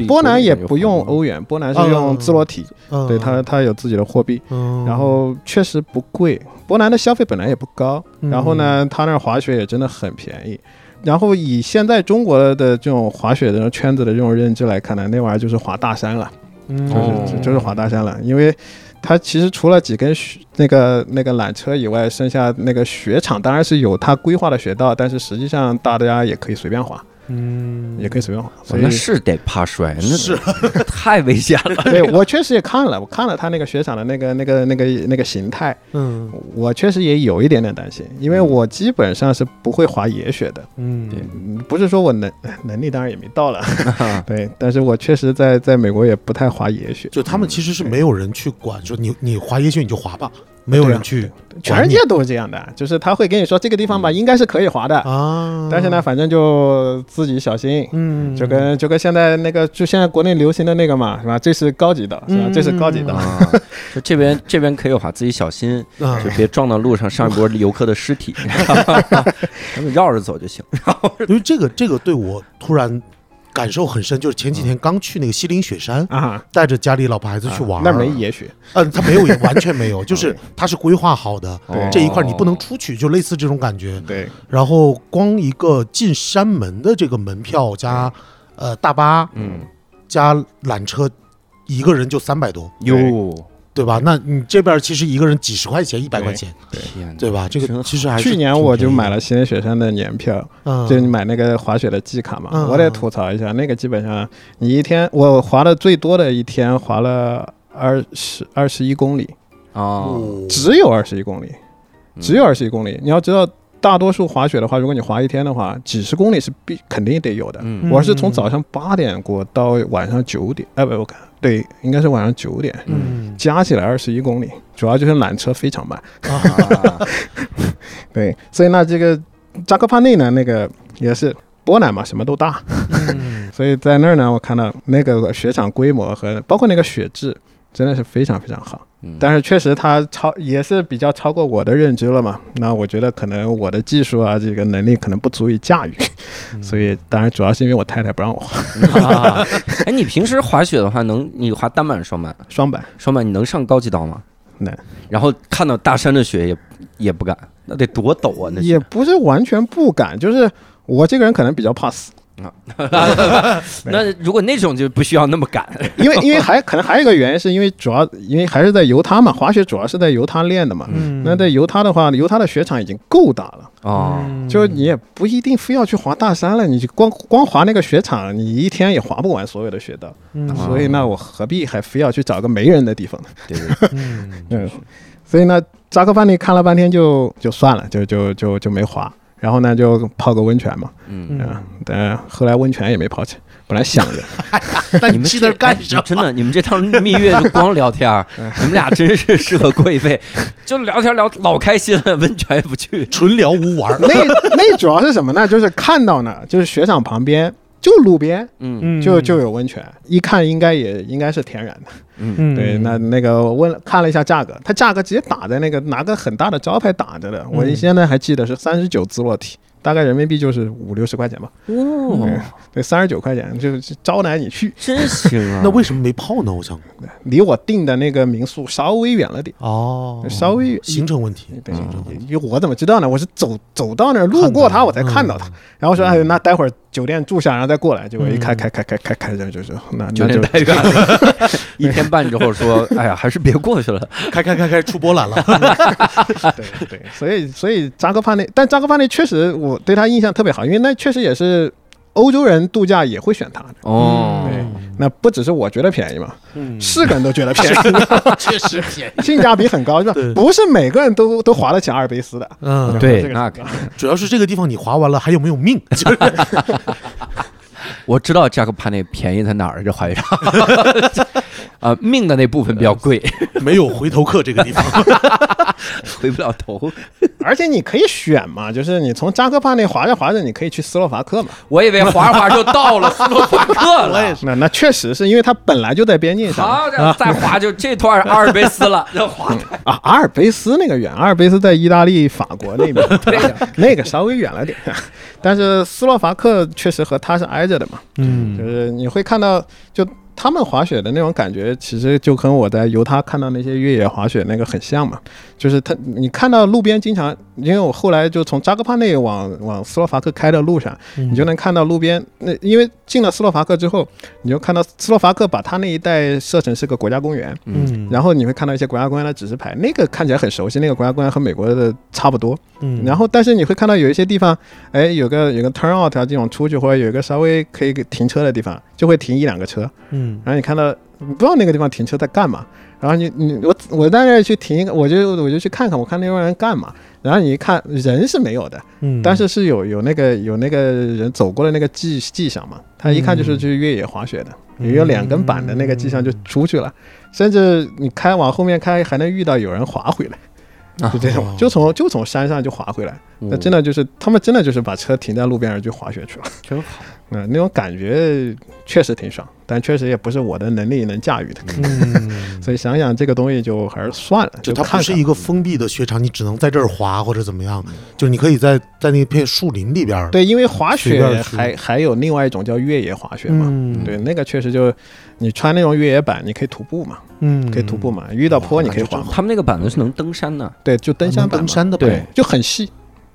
波兰也不用欧元，波兰是哦用自罗体，嗯对它它有自己的货币，嗯然后确实不贵。波兰的消费本来也不高，嗯然后呢，它那儿滑雪也真的很便宜。然后以现在中国的这种滑雪的圈子的这种认知来看呢，那玩意儿就是滑大山了。就是就是滑大山了，因为它其实除了几根雪那个那个缆车以外，剩下那个雪场当然是有它规划的雪道，但是实际上大家也可以随便滑，嗯。也可以随便滑。以那是得怕摔，那是。太危险了。对我确实也看了，我看了他那个雪场的那个那个那个那个形态，嗯。我确实也有一点点担心，因为我基本上是不会滑野雪的，嗯。对嗯不是说我能能力当然也没到了，对，但是我确实在在美国也不太滑野雪，就他们其实是没有人去管，说你你滑野雪你就滑吧，没有人去全世界都是这样的，就是他会跟你说这个地方吧，应该是可以滑的，啊，但是呢，反正就自己小心。嗯，就跟就跟现在那个，就现在国内流行的那个嘛，是吧？这是高级的，是吧？嗯这是高级的。啊，就这边这边可以滑，自己小心，啊就别撞到路上上一波游客的尸体，咱们绕着走就行。因为这个这个对我突然感受很深，就是前几天刚去那个西岭雪山，啊，带着家里老婆孩子去玩，那没野雪，嗯，他没有，完全没有，就是他是规划好的，这一块你不能出去，就类似这种感觉。对，然后光一个进山门的这个门票加呃大巴嗯，加缆车，一个人就三百多，哟，对吧？那你这边其实一个人几十块钱、一百块钱，天哪，对吧？这个其实还是去年我就买了，了西岭雪山的年票，嗯，就你买那个滑雪的季卡嘛。嗯我得吐槽一下，那个基本上你一天我滑的最多的一天滑了二十二十一公里，哦，只有二十一公里，嗯只有二十一公里。你要知道，大多数滑雪的话，如果你滑一天的话，几十公里是必肯定得有的。嗯我是从早上八点过到晚上九点，哎不，我看对，应该是晚上九点，嗯加起来二十一公里，主要就是缆车非常慢。啊 对，所以那这个扎克帕内呢，那个也是波兰嘛，什么都大，嗯 所以在那儿呢，我看到那个雪场规模和包括那个雪质。真的是非常非常好，嗯但是确实它超也是比较超过我的认知了嘛。那我觉得可能我的技术啊，这个能力可能不足以驾驭，所以当然主要是因为我太太不让我滑啊 哎，你平时滑雪的话，能你滑单板、双板？双板，双板你能上高级道吗？能。然后看到大山的雪也也不敢，那得多陡啊！那也不是完全不敢，就是我这个人可能比较怕死，那如果那种就不需要那么赶。因为因为还可能还有一个原因，是因为主要因为还是在犹他嘛，滑雪主要是在犹他练的嘛。嗯那在犹他的话，犹他的雪场已经够大了，哦，就是你也不一定非要去滑大山了，你就光光滑那个雪场，你一天也滑不完所有的雪道。嗯所以那我何必还非要去找个没人的地方呢？对对对，嗯嗯，所以呢，扎克范尼看了半天就就算了，就就就就没滑。然后呢，就泡个温泉嘛，嗯，嗯嗯，但后来温泉也没泡起，本来想着，那你们去那干什么？哎真的，你们这趟蜜月就光聊天儿，你们俩真是适合过一辈，就聊天聊老开心了，温泉也不去。纯聊无玩。那那主要是什么呢？就是看到呢，就是雪场旁边就路边嗯。就就有温泉，一看应该也应该是天然的。嗯。嗯。对，那那个问看了一下价格，它价格直接打在那个拿个很大的招牌打着的，我嗯现在还记得是三十九兹洛体，大概人民币就是五六十块钱吧。哦，对，三十九块钱就是招揽你去，真行啊！那为什么没泡呢？我想。离我订的那个民宿稍微远了点，哦。稍微行程问题。对嗯，因为我怎么知道呢？我是走走到那儿路过它，我才看到它。然后说，哎，那待会儿酒店住下，然后再过来。结果一开嗯开开开开开就就是那酒那就店太远了，一天半之后说，哎呀，还是别过去了。开开开开出波兰了。对对，所以所以扎克帕内，但扎克帕内确实我对他印象特别好，因为那确实也是欧洲人度假也会选它的。哦，对，那不只是我觉得便宜嘛，嗯是个人都觉得便宜，确实便宜。性价比很高，是吧？不是每个人都都划得起阿尔卑斯的。嗯，这个对那个主要是这个地方你划完了还有没有命？就是 我知道加克帕内便宜在哪儿，这滑雪场。啊，命的那部分比较贵，没有回头客这个地方。回不了头。而且你可以选嘛，就是你从扎克帕那滑着滑着，你可以去斯洛伐克嘛。我以为滑着滑着就到了 斯洛伐克了。那那确实是因为它本来就在边境上好，这再滑就这段阿尔卑斯了，要滑啊。阿尔卑斯那个远，阿尔卑斯在意大利、法国那边，对那个稍微远了点。但是斯洛伐克确实和它是挨着的嘛，嗯就是你会看到就。他们滑雪的那种感觉，其实就跟我在犹他看到那些越野滑雪那个很像嘛。就是他，你看到路边经常，因为我后来就从扎克帕内往往斯洛伐克开的路上，你就能看到路边那，因为进了斯洛伐克之后，你就看到斯洛伐克把他那一带设成是个国家公园，嗯然后你会看到一些国家公园的指示牌，那个看起来很熟悉，那个国家公园和美国的差不多。嗯然后，但是你会看到有一些地方，哎，有个有个 turn out 啊这种出去，或者有一个稍微可以停车的地方，就会停一两个车。嗯然后你看到，你不知道那个地方停车在干嘛。然后你你我我在那儿去停一个，我就我就去看看，我看那帮人干嘛。然后你一看，人是没有的，嗯，但是是有有那个有那个人走过的那个迹迹象嘛。他一看就是去越野滑雪的，嗯有两根板的那个迹象就出去了。甚至你开往后面开，还能遇到有人滑回来，啊就这种，就从就从山上就滑回来。那真的就是他们真的就是把车停在路边上去滑雪去了。真好。嗯，那种感觉确实挺爽，但确实也不是我的能力能驾驭的。嗯 所以想想这个东西就还是算了，就它是一个封闭的雪场，你只能在这儿滑或者怎么样，就是你可以在在那片树林里边儿。对，因为滑雪还还有另外一种叫越野滑雪嘛。嗯对，那个确实就你穿那种越野板，你可以徒步嘛，嗯可以徒步嘛，遇到坡你可以滑。他们那个板子是能登山的，对，就登山板登山的对板，就很细，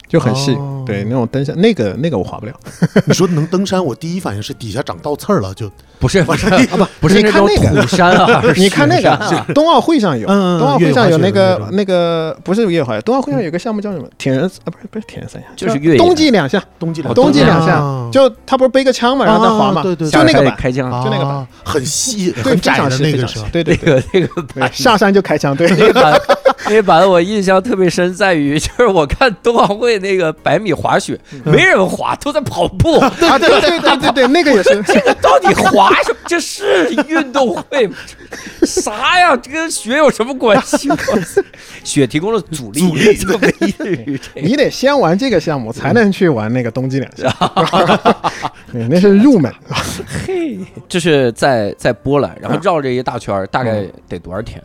就很细。哦。对，那种登山那个那个我滑不了。你说能登山，我第一反应是底下长倒刺儿了，就不是 不是啊不，不是你那种看那个土山啊，你看那个冬奥会上有，冬奥会上有那个那个不是越野滑雪，冬奥会上有个项目叫什么？铁人啊，不是不是铁人三项，就是越野冬季两项，冬季两冬季两啊项，就他不是背个枪嘛，然后再滑嘛，啊对对对。就那个板，开枪，就那个板。啊很细对，很窄的那个是吧非常细？，对那对对，个那个对下山就开枪，对，那个板，那个板子我印象特别深，在于就是我看冬奥会那个百米滑雪，没人滑，都在跑步。啊，对对对对对，那个也是，这个到底滑什么？这是运动会吗？啥呀？这跟雪有什么关系？雪提供了阻力，阻力。你得先玩这个项目，才能去玩那个冬季两项，对，那是入门，嘿，这是在在波兰，然后绕这一大圈，大概得多少天？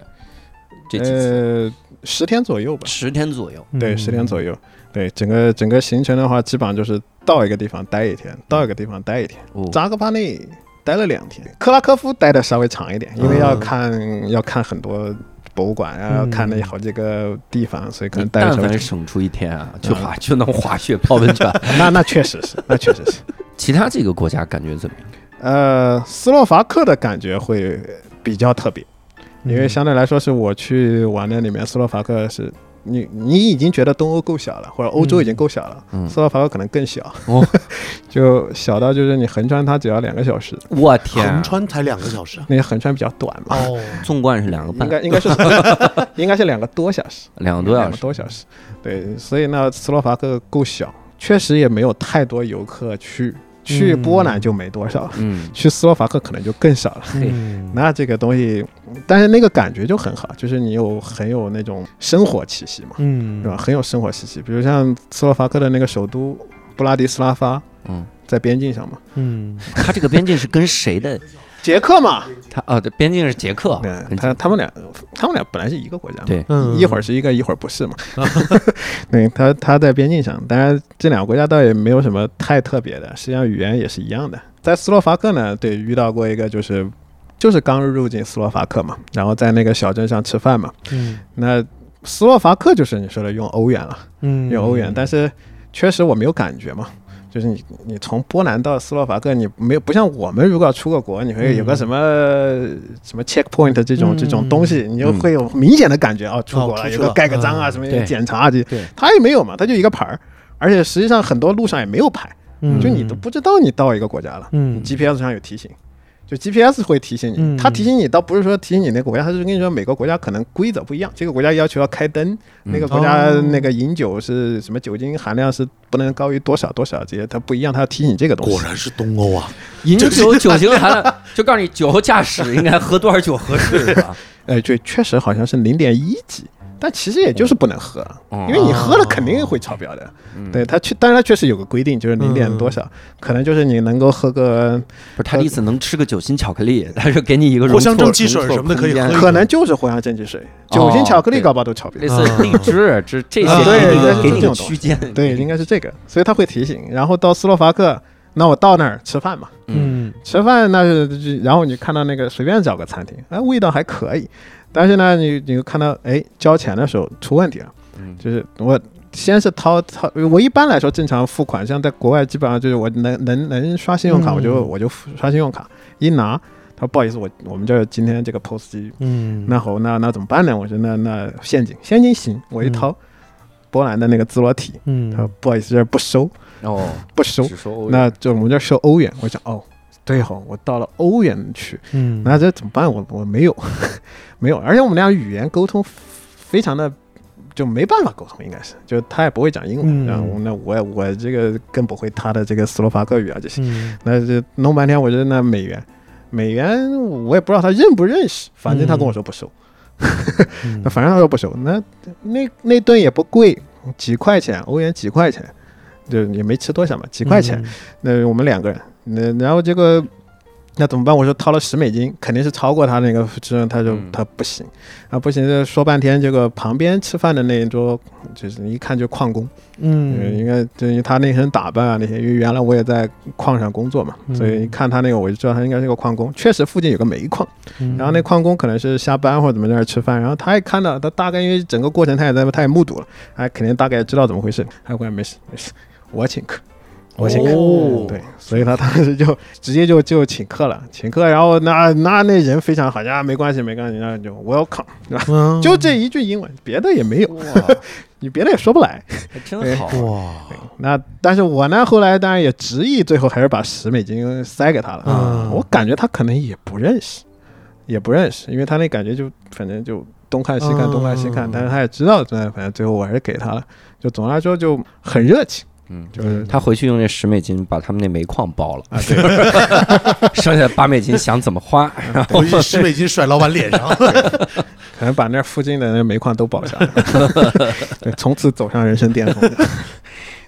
这几次呃，十天左右吧，十天左右。对，十天左右。对，整个整个行程的话，基本上就是到一个地方待一天，到一个地方待一天。哦扎克帕内待了两天，克拉科夫待的稍微长一点，因为要看、要看很多博物馆啊，要看那好几个地方，所以可能待的但稍微长。凡省出一天啊，就滑就能滑雪泡温泉。那那确实是，那确实是。其他几个国家感觉怎么样？呃，斯洛伐克的感觉会比较特别，因为相对来说是我去玩的里面，斯洛伐克是。你你已经觉得东欧够小了，或者欧洲已经够小了，嗯。斯洛伐克可能更小，哦，就小到就是你横穿它只要两个小时，我天。啊横，穿才两个小时啊。那个横穿比较短嘛，哦，纵贯是两个半，应该应该是 应该是两个多小时，两个两个多小时。多小时。对，所以呢，斯洛伐克够小，确实也没有太多游客去，去嗯波兰就没多少，嗯，去斯洛伐克可能就更少了。嗯那这个东西，但是那个感觉就很好，就是你有很有那种生活气息嘛，嗯对吧？很有生活气息。比如像斯洛伐克的那个首都布拉迪斯拉发，嗯，在边境上嘛，嗯它这个边境是跟谁的？捷克嘛，他啊，对，边境是捷克，他他们俩他们俩本来是一个国家嘛，对嗯一会儿是一个，一会儿不是嘛。对，他他在边境上，当然这两个国家倒也没有什么太特别的，实际上语言也是一样的。在斯洛伐克呢，对，遇到过一个就是就是刚入境斯洛伐克嘛，然后在那个小镇上吃饭嘛。嗯那斯洛伐克就是你说的用欧元了，嗯用欧元，但是确实我没有感觉嘛。就是你，你从波兰到斯洛伐克，你没有不像我们，如果要出个国，你会有个什么、什么 checkpoint 这种、这种东西，你就会有明显的感觉哦，出国了，出去了有个盖个章啊，嗯什么检查啊，这对。他也没有嘛，他就一个牌儿，而且实际上很多路上也没有牌，嗯。就你都不知道你到一个国家了，嗯。GPS 上有提醒，就 GPS 会提醒嗯你，它提醒你倒不是说提醒你那个国家，它是跟你说每个国家可能规则不一样，这个国家要求要开灯，那个国家哦那个饮酒是什么酒精含量是不能高于多少多少这些，它不一样，它要提醒你这个东西果。然是东欧啊！饮酒酒精含量，就告诉你酒后驾驶应该喝多少酒合适，是吧？哎，对，确实好像是零点一几，但其实也就是不能喝，哦。因为你喝了肯定会超标的。嗯。对，它确，当然它确实有个规定，就是零点多少，可能就是你能够喝个，不是他的意思，能吃个酒心巧克力，他是给你一个藿香正气水什么的可以喝可能就是藿香正气水，酒心巧克力搞不好都超标类。似荔枝这 这些啊对给你区间，对，应该是这个，所以他会提醒。然后到斯洛伐克，那我到那儿吃饭嘛，嗯。吃饭那是，然后你看到那个随便找个餐厅，哎，味道还可以，但是呢，你你看到哎交钱的时候出问题了，嗯。就是我先是掏掏，我一般来说正常付款，像在国外基本上就是我能能能刷信用卡，嗯。我就我就刷信用卡，一拿。他说不好意思，我我们这儿今天这个 POS 机，嗯，那好，那那怎么办呢？我说那那现金，现金行，我一掏，波兰的那个兹罗体，嗯。他说不好意思，这儿不收，哦，不收，那就我们这儿收欧元。我想哦，对吼，我到了欧元区，嗯。那这怎么办？我我没有，没有，而且我们俩语言沟通非常的就没办法沟通，应该是，就他也不会讲英文，嗯。然后那我我这个更不会他的这个斯洛伐克语啊这些，嗯。那就弄半天，我觉得那美元，美元我也不知道他认不认识，反正他跟我说不收，嗯。那反正他说不收，那那那顿也不贵，几块钱欧元几块钱，就也没吃多少嘛，几块钱。，那我们两个人，那然后这个那怎么办？我说掏了十美金，肯定是超过他那个，之后他就嗯他不行啊，不行，这说半天，这个旁边吃饭的那一桌，就是一看就矿工，嗯，嗯应该就因为他那身打扮啊那些，因为原来我也在矿上工作嘛，嗯所以一看他那个我就知道他应该是个矿工，确实附近有个煤矿，嗯然后那矿工可能是下班或者怎么在那儿吃饭，然后他也看到，他大概因为整个过程他也在，他也目睹了，他肯定大概知道怎么回事，他过来没事没事，我请客。我请客，哦对，所以他当时就直接就就请客了，请客，然后那那那人非常好，呀，没关系没关系，那就 welcome，嗯。就这一句英文，别的也没有，你别的也说不来。还真好，哇，那但是我呢，后来当然也执意，最后还是把十美金塞给他了。嗯。我感觉他可能也不认识，也不认识，因为他那感觉就反正就东看西看，嗯。东看西看，但是他也知道，反正最后我还是给他了。就总的来说就很热情，嗯。就是他回去用那十美金把他们那煤矿包了，啊，对，剩下八美金想怎么花，然 后回去十美金甩老板脸上。可能把那附近的那煤矿都包下了，对，从此走上人生巅峰。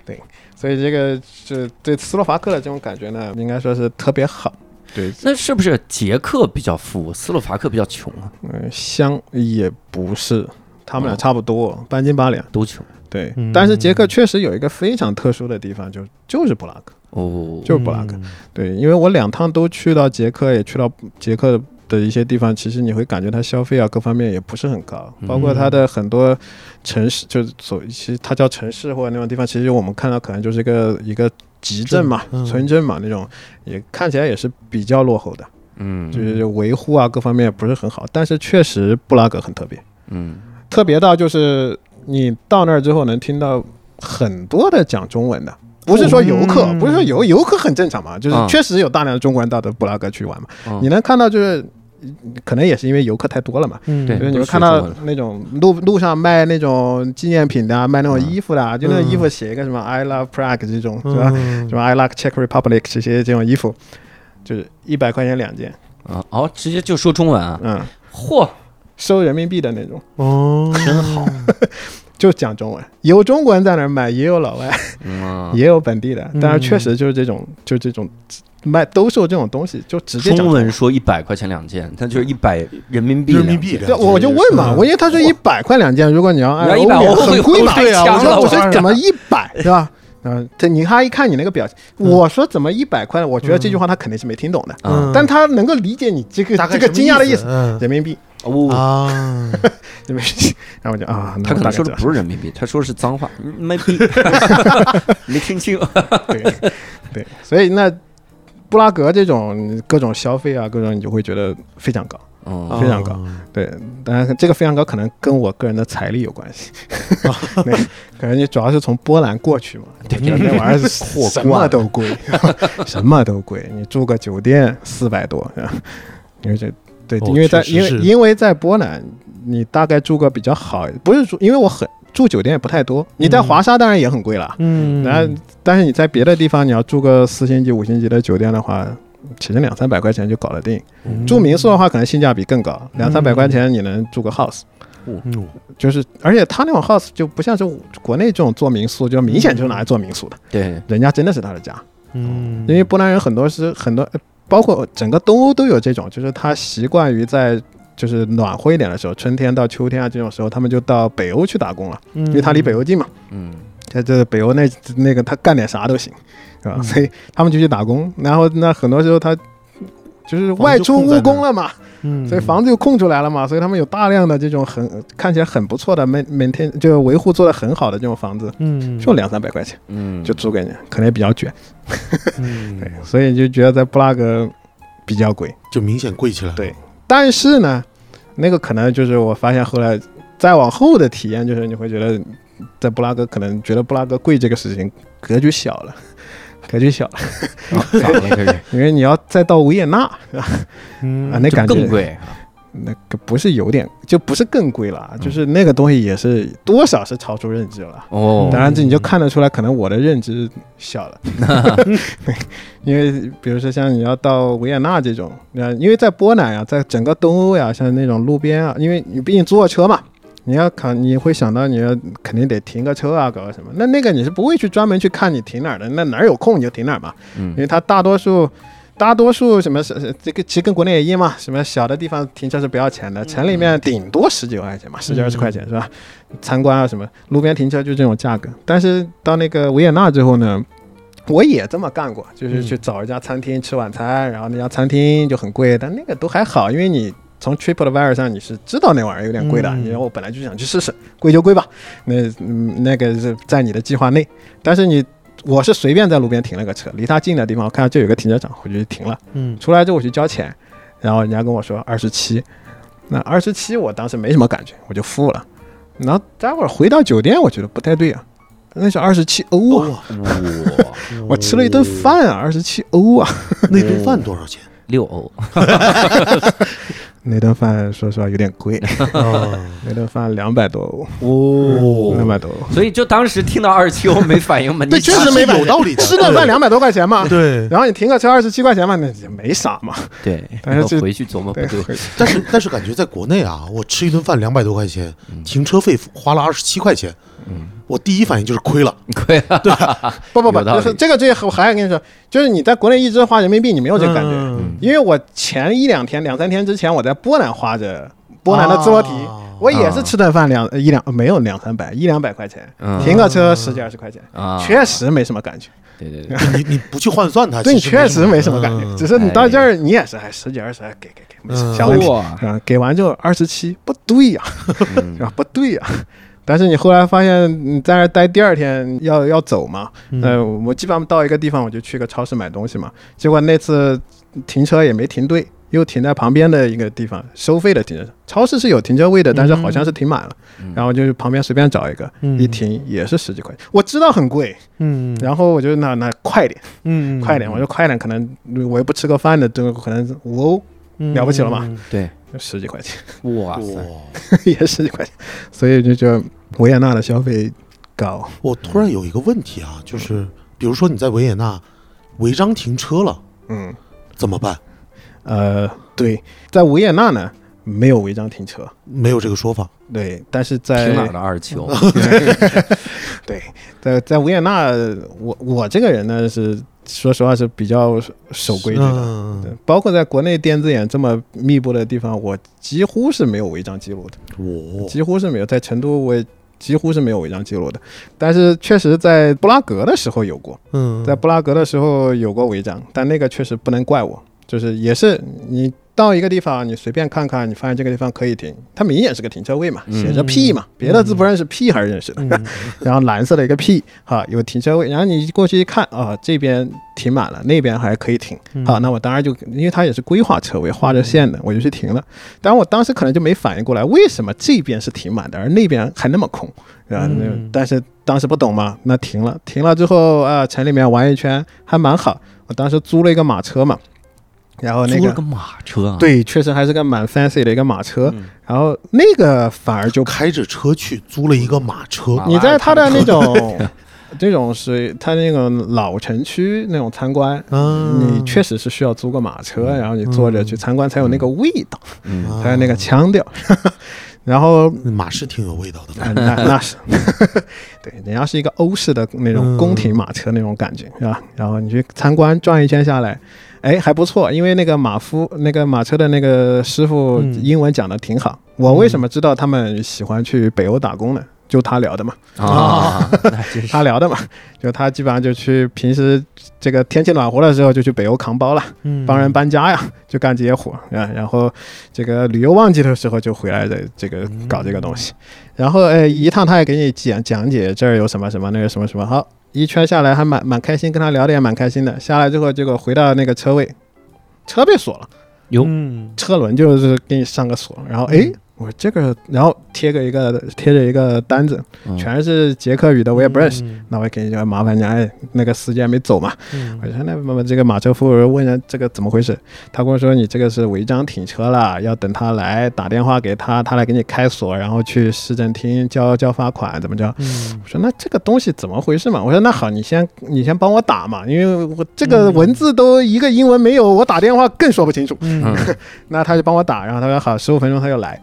对，所以这个是对斯洛伐克的这种感觉呢，应该说是特别好。对，那是不是捷克比较富，斯洛伐克比较穷啊？嗯，相也不是，他们俩哦。差不多，半斤八两。都穷。对，嗯。但是捷克确实有一个非常特殊的地方，就就是布拉格。哦，就是布拉格，对，因为我两趟都去到捷克，也去到捷克的一些地方，其实你会感觉它消费啊各方面也不是很高，包括它的很多城市，就是所其实它叫城市或者那种地方，其实我们看到可能就是一个一个集镇嘛、嗯。村镇嘛那种，也看起来也是比较落后的，嗯。就是维护啊各方面不是很好，但是确实布拉格很特别。嗯特别到就是你到那儿之后能听到很多的讲中文的，不是说游客，嗯。不是说游游客很正常嘛，就是啊。确实有大量的中国人到的布拉格去玩嘛，嗯你能看到就是。可能也是因为游客太多了嘛，嗯。对就是你会看到那种路路上卖那种纪念品的啊，卖那种嗯衣服的啊，就那衣服写一个什么 “I love Prague” 这种，是吧？嗯什么 “I like Czech Republic” 这些这种衣服，就是一百块钱两件，啊哦，直接就说中文啊，嗯，嚯，收人民币的那种，哦，真好，就讲中文，有中国人在那儿买，也有老外。嗯啊，也有本地的，但是嗯确实就是这种，就这种卖兜售这种东西，就直接讲中文。说一百块钱两件，它就是一百人民币，人民币对，我就问嘛，我因为他说一百块两件，如果你要按你要100欧元很贵嘛，对啊我说怎么一百是吧？嗯，这你他一看你那个表情，我说怎么一百块？我觉得这句话他肯定是没听懂的，啊。但他能够理解你这个这个惊讶的意思，嗯。人民币，哦，啊，人民币，然后我就啊，他可能说的不是人民币，他说的是脏话，没币，没听清，对对，所以那布拉格这种各种消费啊，各种你就会觉得非常高，哦，非常高。对，当然这个非常高可能跟我个人的财力有关系，对，可能你主要是从波兰过去嘛，就觉得那玩意儿是 什么都贵，什么都贵，你住个酒店四百多，是吧因为这对，哦因为在因为因为在波兰，你大概住个比较好，不是住，因为我很住酒店也不太多，你在华沙当然也很贵了，嗯，然后但是你在别的地方你要住个四星级、五星级的酒店的话。其实两三百块钱就搞得定，嗯。住民宿的话可能性价比更高，两三百块钱你能住个 house，嗯。就是而且他那种 house 就不像是国内这种做民宿，就明显就是拿来做民宿的，对，人家真的是他的家，嗯，因为波兰人很多是很多，呃包括整个东欧都有这种，就是他习惯于在就是暖和一点的时候，春天到秋天啊这种时候，他们就到北欧去打工了，因因为他离北欧近嘛，嗯，在这北欧那那个他干点啥都行，是吧？嗯所以他们就去打工，然后那很多时候他就是外出务工了嘛，嗯，所以房子又空出来了嘛，所以他们有大量的这种很看起来很不错的 main maintain 就维护做的很好的这种房子，嗯，就两三百块钱嗯，就租给你，可能也比较卷，嗯 对，所以就觉得在布拉格比较贵。就明显贵起来了。对但是呢，那个可能就是我发现后来再往后的体验，就是你会觉得在布拉格可能觉得布拉格贵这个事情格局小了，格局小了？因为你要再到维也纳，是吧？嗯啊，那感觉更贵啊，那个不是有点，就不是更贵了，就是那个东西也是多少是超出认知了。哦，当然，这你就看得出来，可能我的认知小了，因为比如说像你要到维也纳这种，那，因为在波兰呀，在整个东欧呀，像那种路边啊，因为你毕竟坐车嘛，你要看，你会想到你要肯定得停个车啊，搞个什么，那那个你是不会去专门去看你停哪儿的，那哪儿有空你就停哪儿嘛，嗯因为它大多数。大多数什么是是这个其实跟国内也一样嘛，什么小的地方停车是不要钱的，城里面顶多十几块钱嘛，十几二十块钱是吧？参观啊什么，路边停车就这种价格。但是到那个维也纳之后呢，我也这么干过，就是去找一家餐厅吃晚餐，然后那家餐厅就很贵，但那个都还好，因为你从 TripAdvisor 上你是知道那玩意儿有点贵的，嗯你说我本来就想去试试，贵就贵吧，那嗯那个是在你的计划内，但是你。我是随便在路边停了个车，离他近的地方，我看到这有个停车场，我就去停了。嗯出来之后我去交钱，然后人家跟我说二十七，那二十七我当时没什么感觉，我就付了。然后待会儿回到酒店，我觉得不太对啊，那是二十七欧啊，哇，我吃了一顿饭啊，二十七欧啊，那顿饭 多少钱？六欧，那顿饭说实话有点贵，啊，那顿饭两百多欧，哦。两百多欧，所以就当时听到二十七欧没反应嘛，对，确实没反应。有道理吃顿饭两百多块钱嘛，对，然后你停个车二十七块钱嘛，那也没啥嘛，对，但是回去琢磨不对对，，但是但是感觉在国内啊，我吃一顿饭两百多块钱，停车费花了二十七块钱，嗯，我第一反应就是亏了。亏了，对 不不不，就是这个这个我还要跟你说，就是你在国内一直花人民币，你没有这个感觉，嗯。因为我前一两天、两三天之前，我在波兰花着波兰的自罗提，啊我也是吃顿饭两一两没有两三百，一两百块钱，嗯。停个车十几二十块钱，啊，确实没什么感觉。对对对，你你不去换算它，对你确实没什么感觉，嗯。只是你到这儿你也是还十几二十，给给给，没事嗯。小问题啊，给完之后二十七，不对呀，嗯。是吧？不对呀。但是你后来发现你在那待第二天要要走嘛，嗯。呃，我基本上到一个地方我就去个超市买东西嘛，结果那次停车也没停对，又停在旁边的一个地方收费的停车场。超市是有停车位的，但是好像是停满了，嗯。然后就是旁边随便找一个，嗯。一停也是十几块钱。我知道很贵，嗯。然后我就那那快点，嗯快点，我就快点，可能我又不吃个饭的，这个可能五欧了不起了嘛。对，十几块钱，哇塞，哇！也十几块钱，所以就觉得维也纳的消费高。我突然有一个问题啊，就是比如说你在维也纳违章停车了嗯，怎么办？呃，对，在维也纳呢没有违章停车，没有这个说法。对，但是在哪儿的二球？对，在在维也纳，我我这个人呢是说实话是比较守规矩的。嗯对包括在国内电子眼这么密布的地方，我几乎是没有违章记录的，我几乎是没有。在成都，我也几乎是没有违章记录的，但是确实在布拉格的时候有过，嗯。在布拉格的时候有过违章，但那个确实不能怪我，就是也是你到一个地方，你随便看看，你发现这个地方可以停，它明显是个停车位嘛，嗯写着 P 嘛，别的字不认识，P 还是认识的。嗯 然后蓝色的一个 P，哈，有停车位，然后你过去一看，啊，这边停满了，那边还可以停，嗯好，那我当然就因为它也是规划车位，画着线的，我就去停了。当然我当时可能就没反应过来，为什么这边是停满的，而那边还那么空，对吧？那嗯但是当时不懂嘛，那停了，停了之后啊，城里面玩一圈还蛮好。我当时租了一个马车嘛，然后那个租了个马车啊，对，确实还是个蛮 fancy 的一个马车，嗯。然后那个反而就开着车去租了一个马车，你在他的那种 这种是他那个老城区那种参观，嗯，你确实是需要租个马车，然后你坐着去参观才有那个味道，嗯。啊才有那个腔调。然后马是挺有味道的。啊，那那是，对，人家是一个欧式的那种宫廷马车那种感觉，是吧？然后你去参观转一圈下来，哎，还不错，因为那个马夫那个马车的那个师傅嗯英文讲的挺好。我为什么知道他们喜欢去北欧打工呢？就他聊的嘛，啊，他聊的嘛，就他基本上就去平时这个天气暖和的时候就去北欧扛包了，嗯帮人搬家呀，就干这些活啊。然后这个旅游旺季的时候就回来的这个搞这个东西。然后哎，一趟他也给你讲讲解这儿有什么什么，那个什么什么。好，一圈下来还蛮蛮开心，跟他聊的也蛮开心的。下来之后，结果回到那个车位，车被锁了，哟。嗯。车轮就是给你上个锁，然后诶，我说这个，然后贴个一个贴着一个单子，嗯全是捷克语的，我也不认识。嗯那我也给你就麻烦你，哎，那个司机还没走嘛？嗯我说那么么这个马车服务员问人这个怎么回事，他跟我说你这个是违章停车了，要等他来打电话给他，他来给你开锁，然后去市政厅交交罚款，怎么着？嗯我说那这个东西怎么回事嘛？我说那好，你先你先帮我打嘛，因为我这个文字都一个英文没有，我打电话更说不清楚。那他就帮我打，然后他说好，十五分钟他就来，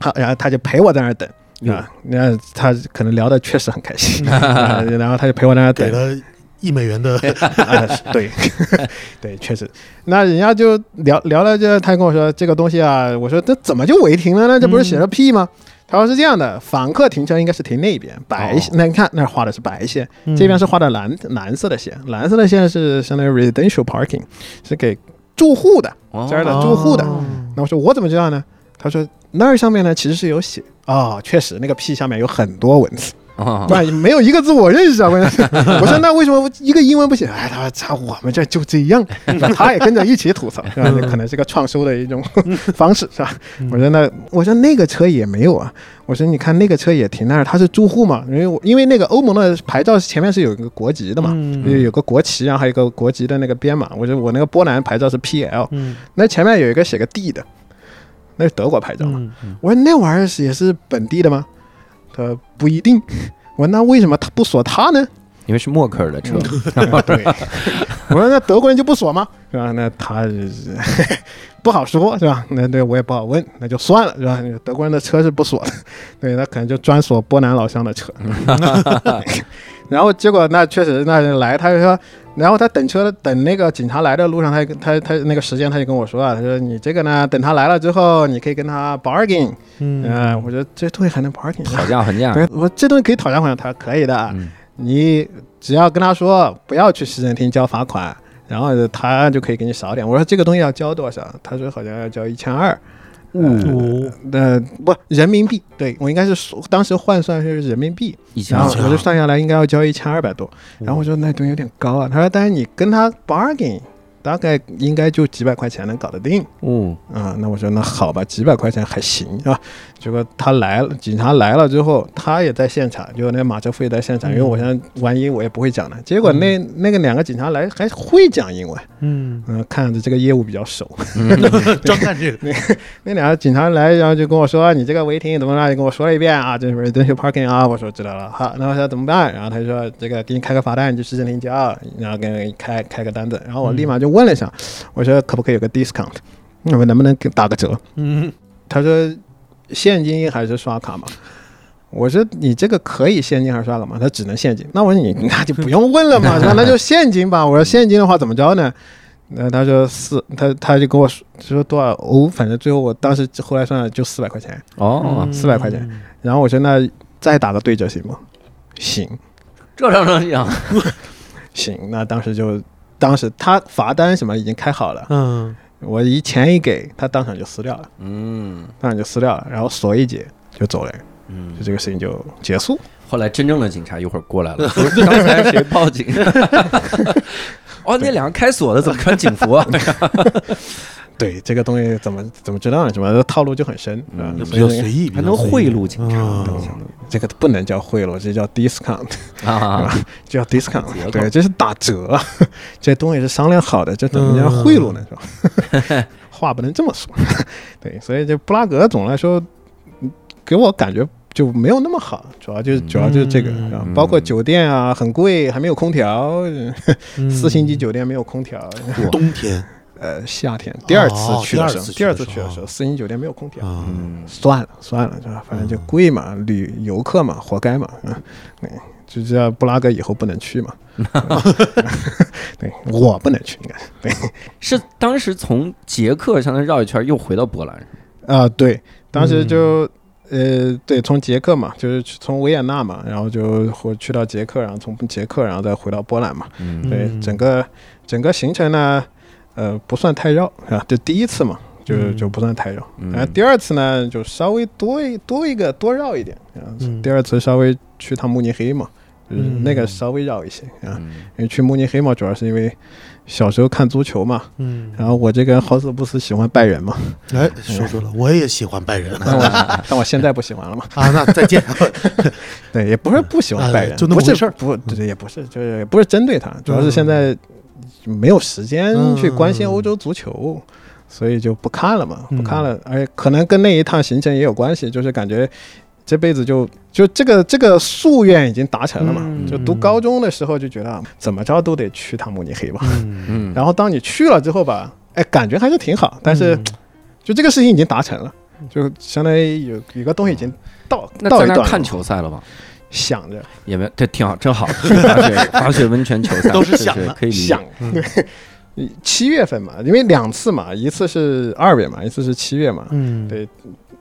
好，然后他就陪我在那儿等。啊，那他可能聊的确实很开心，啊然后他就陪我在那儿等给，了一美元的，啊，对，对，确实。那人家就聊聊了，就他跟我说这个东西啊，我说这怎么就违停了呢？这不是写着 P 吗？他说是这样的，访客停车应该是停那边白线，那你看那儿画的是白线，嗯这边是画的蓝蓝色的线，蓝色的线是相当于 residential parking，是给住户的这儿的住户的。哦那我说我怎么知道呢？他说那儿上面呢其实是有写啊、确实那个 P 下面有很多文字。啊不没有一个字我认识啊！关键是，我说那为什么一个英文不写？哎，他说操，我们这就这样，他也跟着一起吐槽，是吧？可能是个创收的一种 方式，是吧？我说那我说那个车也没有啊，我说你看那个车也停那儿，他是住户嘛，因为我因为那个欧盟的牌照前面是有一个国籍的嘛，嗯有有个国旗，然后还有一个国籍的那个编码。我说我那个波兰牌照是 PL，嗯那前面有一个写个 D 的，那是德国牌照嘛。嗯我说那玩意儿也是本地的吗？他说不一定。我说那为什么他不锁他呢？因为是默克尔的车，对，我说那德国人就不锁吗？是吧？那他是 不好说，是吧？那对我也不好问，那就算了，是吧？德国人的车是不锁的，对，他可能就专锁波兰老乡的车。然后结果那确实那来，他就说，然后他等车等那个警察来的路上，他他他那个时间他就跟我说啊，他说你这个呢，等他来了之后，你可以跟他 bargain，嗯嗯、我说这东西还能 bargain，讨价还价，对，我这东西可以讨价还价，他说可以的，嗯你只要跟他说不要去市政厅交罚款，然后他就可以给你少点。我说这个东西要交多少？他说好像要交一千二。哦呃，不，人民币，对我应该是当时换算是人民币，然后我就算下来应该要交一千二百多。然后我说那东西有点高啊，他说但是你跟他 bargain，大概应该就几百块钱能搞得定。嗯，啊、那我说那好吧，几百块钱还行啊。结果他来了，警察来了之后，他也在现场，就那个马车夫也在现场，因为我现在万一我也不会讲的。结果那那个两个警察来还会讲英文，嗯嗯、看着这个业务比较熟。专干这个，那两个警察来，然后就跟我说：“你这个违停怎么了？”就跟我说了一遍啊，这是 residential parking 啊。我说知道了，好，那我说怎么办？然后他就说：“这个给你开个罚单，你去市政厅交，然后给你开开个单子。”然后我立马就问了一下，我说可不可以有个 discount？我说能不能给打个折？嗯他说现金还是刷卡嘛？我说你这个可以现金还是刷卡嘛？他只能现金。那我说你那就不用问了嘛，那？那就现金吧。我说现金的话怎么着呢？那他说四，他他就跟我说说多少欧，反正最后我当时后来算了就四百块钱。哦，400块钱，然后我说那再打个对折行吗？行这让人想，行，那当时就当时他罚单什么已经开好了，嗯我一钱一给他，当场就撕掉了，嗯当场就撕掉了，然后锁一解就走了，嗯就。这个事情就结束。后来真正的警察一会儿过来了，说 刚才谁报警？哦，那两个开锁的怎么穿警服啊？对这个东西怎么怎么知道呢？什么套路就很深，是吧嗯比较所以随意，还能贿赂警察嗯这个不能叫贿赂，这叫 discount，啊！叫 discount，对，这是打折，这东西是商量好的，这怎么叫贿赂呢？是吧？话不能这么说，对，所以这布拉格总的来说，嗯给我感觉就没有那么好，主要就是主要就是这个，嗯。包括酒店啊很贵，还没有空调，嗯。四星级酒店没有空调，冬天呃，夏天第二次哦去的时候，第第二次去的时候四星酒店没有空调，啊，嗯，算了算了，是吧？反正就贵嘛，旅游客嘛，活该嘛，嗯，对，就知道布拉格以后不能去嘛，对我不能去，应该。是对。是当时从捷克相当于绕一圈又回到波兰，啊、对，当时就。呃，对，从捷克嘛，就是去从维也纳嘛，然后就回去到捷克，然后从捷克，然后再回到波兰嘛。嗯。对，嗯整个整个行程呢，呃，不算太绕是吧，就第一次嘛，就嗯。就不算太绕。嗯。然后第二次呢，就稍微多一多一个多绕一点啊。嗯。第二次稍微去趟慕尼黑嘛，就是嗯。那个稍微绕一些啊。嗯。因为去慕尼黑嘛，主要是因为小时候看足球嘛，嗯。然后我这个人好死不死喜欢拜仁嘛，哎，说说了，我也喜欢拜仁。但我但我现在不喜欢了嘛。啊，那再见。对，也不是不喜欢拜仁，哎就那么不是回事儿。不，对，也不是，就是也不是针对他，主要是现在没有时间去关心欧洲足球，所以就不看了嘛，嗯。不看了。而且可能跟那一趟行程也有关系，就是感觉这辈子就就这个这个夙愿已经达成了嘛。嗯。就读高中的时候就觉得啊怎么着都得去趟慕尼黑吧，嗯。嗯，然后当你去了之后吧，哎，感觉还是挺好，但是嗯就这个事情已经达成了，就相当于有有个东西已经到那到一段了在那看球赛了吗？想着。也没，这挺好，真好。滑雪滑雪温泉球赛都是想的可以想，对，七月份嘛，因为两次嘛，一次是二月嘛，一次是七月嘛，嗯对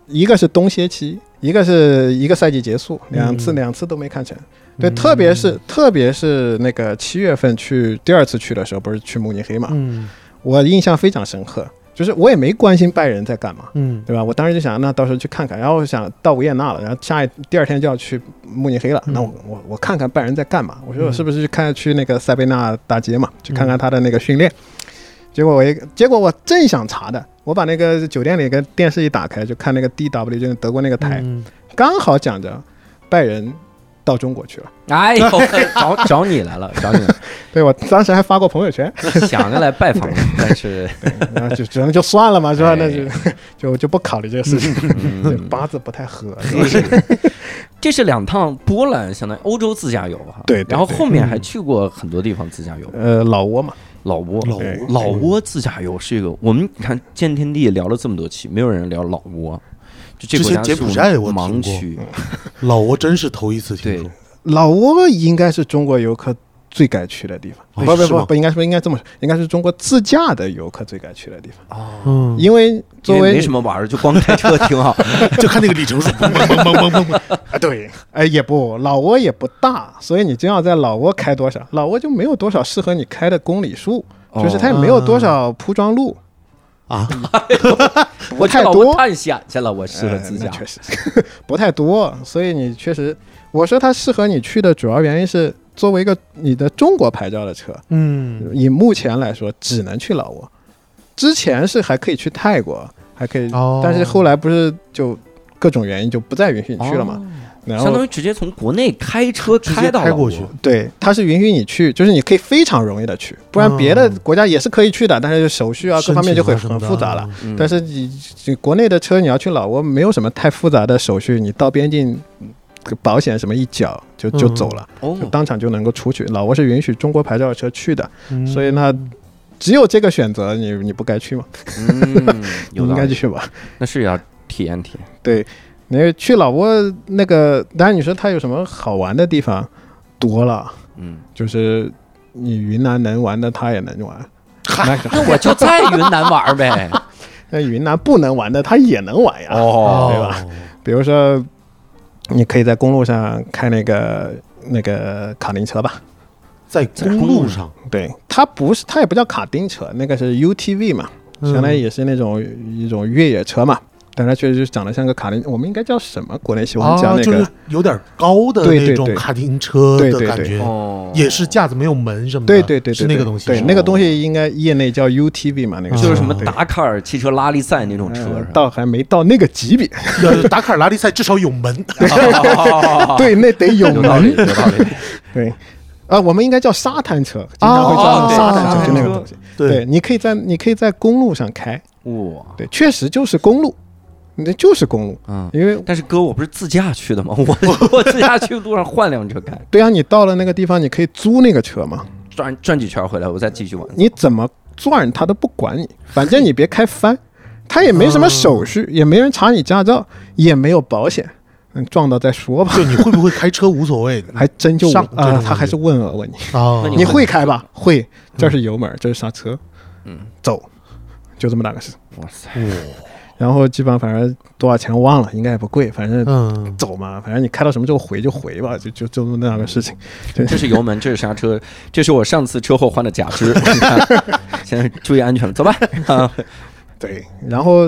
一个是冬歇期，一个是一个赛季结束，两次、两次都没看成。对，特别是特别是那个七月份去第二次去的时候，不是去慕尼黑嘛，嗯我印象非常深刻，就是我也没关心拜仁在干嘛。嗯对吧？我当时就想，那到时候去看看，然后我想到维也纳了，然后下一第二天就要去慕尼黑了，嗯那我我我看看拜仁在干嘛？我说我嗯是不是去看去那个塞贝纳大街嘛，去看看他的那个训练？结果我一结果我正想查的，我把那个酒店里跟电视一打开，就看那个 DW，就是德国那个台，嗯刚好讲着拜仁到中国去了。哎呦，找 找你来了，找你来了，对我当时还发过朋友圈，想着来拜访，但是那就只能就算了嘛，是吧？哎那就就就不考虑这个事情，八字不太合。这是两趟波兰，相当于欧洲自驾游哈。对对然后后面还去过很多地方自驾游。呃，老挝嘛，老挝，老挝老挝自驾游是一个，我们你看见天地聊了这么多期，没有人聊老挝，就这之前国家是柬埔寨我盲听过。区，老挝真是头一次听对。说，老挝应该是中国游客最该去的地方，哦不不不不，应该说应该这么说，应该是中国自驾的游客最该去的地方，嗯。因为作因为为没什么玩儿，就光开车挺好。就看那个里程数，嘣嘣嘣嘣嘣嘣。啊对，哎也不老挝也不大，所以你真要在老挝开多少，老挝就没有多少适合你开的公里数，就是它也没有多少铺装路，啊！我去老挝太多。探险去了，我适合呃自驾。确实。不太多，所以你确实，我说它适合你去的主要原因是作为一个你的中国牌照的车，嗯以目前来说，只能去老挝。之前是还可以去泰国，还可以，哦但是后来不是就各种原因就不再允许你去了嘛。哦然后相当于直接从国内开车直接开到开过去对，它是允许你去，就是你可以非常容易的去，不然别的国家也是可以去的，但是手续啊各方面就会很复杂了。。嗯但是你你国内的车你要去老挝，没有什么太复杂的手续，你到边境。这个保险什么一缴就就嗯走了，当场就能够出去。老挝是允许中国牌照的车去的，嗯所以那只有这个选择，你你不该去吗？应道理，该去吧。那是要体验体验。对，你去老挝那个，当然你说它有什么好玩的地方多了，嗯，就是你云南能玩的，它也能玩。那那我就在云南玩呗。那云南不能玩的，它也能玩呀。哦对吧？比如说，你可以在公路上开那个那个卡丁车吧。在公路上，对，它不是，它也不叫卡丁车，那个是 UTV 嘛。嗯相当于也是那种一种越野车嘛。但它确实长得像个卡丁，我们应该叫什么？国内喜欢叫啊，那个，就是有点高的对对对那种卡丁车对对对的感觉，哦，也是架子没有门什么的，对对对对，是对那个东西，对那个东西应该业内叫 UTV 嘛，那个啊就是什么达喀尔汽车拉力赛那种车？倒还没到那个级别，呃达喀尔拉力赛至少有门，对，那得有有道理，门，有道理。对。啊，我们应该叫沙滩车，经常会哦叫沙滩车就那个东西。对，你可以在你可以在公路上开，哇，对，确实就是公路，那就是公路，嗯。因为但是哥，我不是自驾去的吗？我 我自驾去路上换辆车开，对啊，你到了那个地方，你可以租那个车嘛，转转几圈回来，我再继续玩。你怎么转他都不管你，反正你别开翻，他也没什么手续，也没人查你驾照，也没有保险，嗯，撞到再说吧。就你会不会开车无所谓的 还真就上问啊、他还是问我问你，啊那你会开吧？会，这是油门，这是刹车，嗯，走，就这么大个事。哇塞，然后基本上反正多少钱忘了，应该也不贵，反正嗯，走嘛，反正你开到什么时候回就回吧，就就就那样的事情。对这是油门，这是刹车，这是我上次车祸换的假肢。现在注意安全了，走吧。啊，对，然后，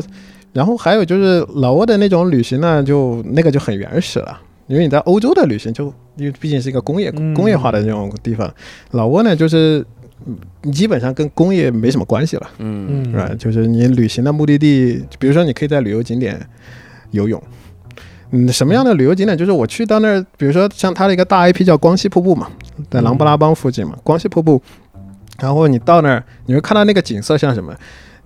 然后还有就是老挝的那种旅行呢，就那个就很原始了，因为你在欧洲的旅行就，因为毕竟是一个工业嗯工业化的那种地方，老挝呢就是。基本上跟工业没什么关系了，嗯嗯是吧？就是你旅行的目的地，比如说你可以在旅游景点游泳。嗯，什么样的旅游景点？就是我去到那儿，比如说像它的一个大 IP 叫光熙瀑布嘛，在琅勃拉邦附近嘛，光熙瀑布。然后你到那儿，你会看到那个景色像什么？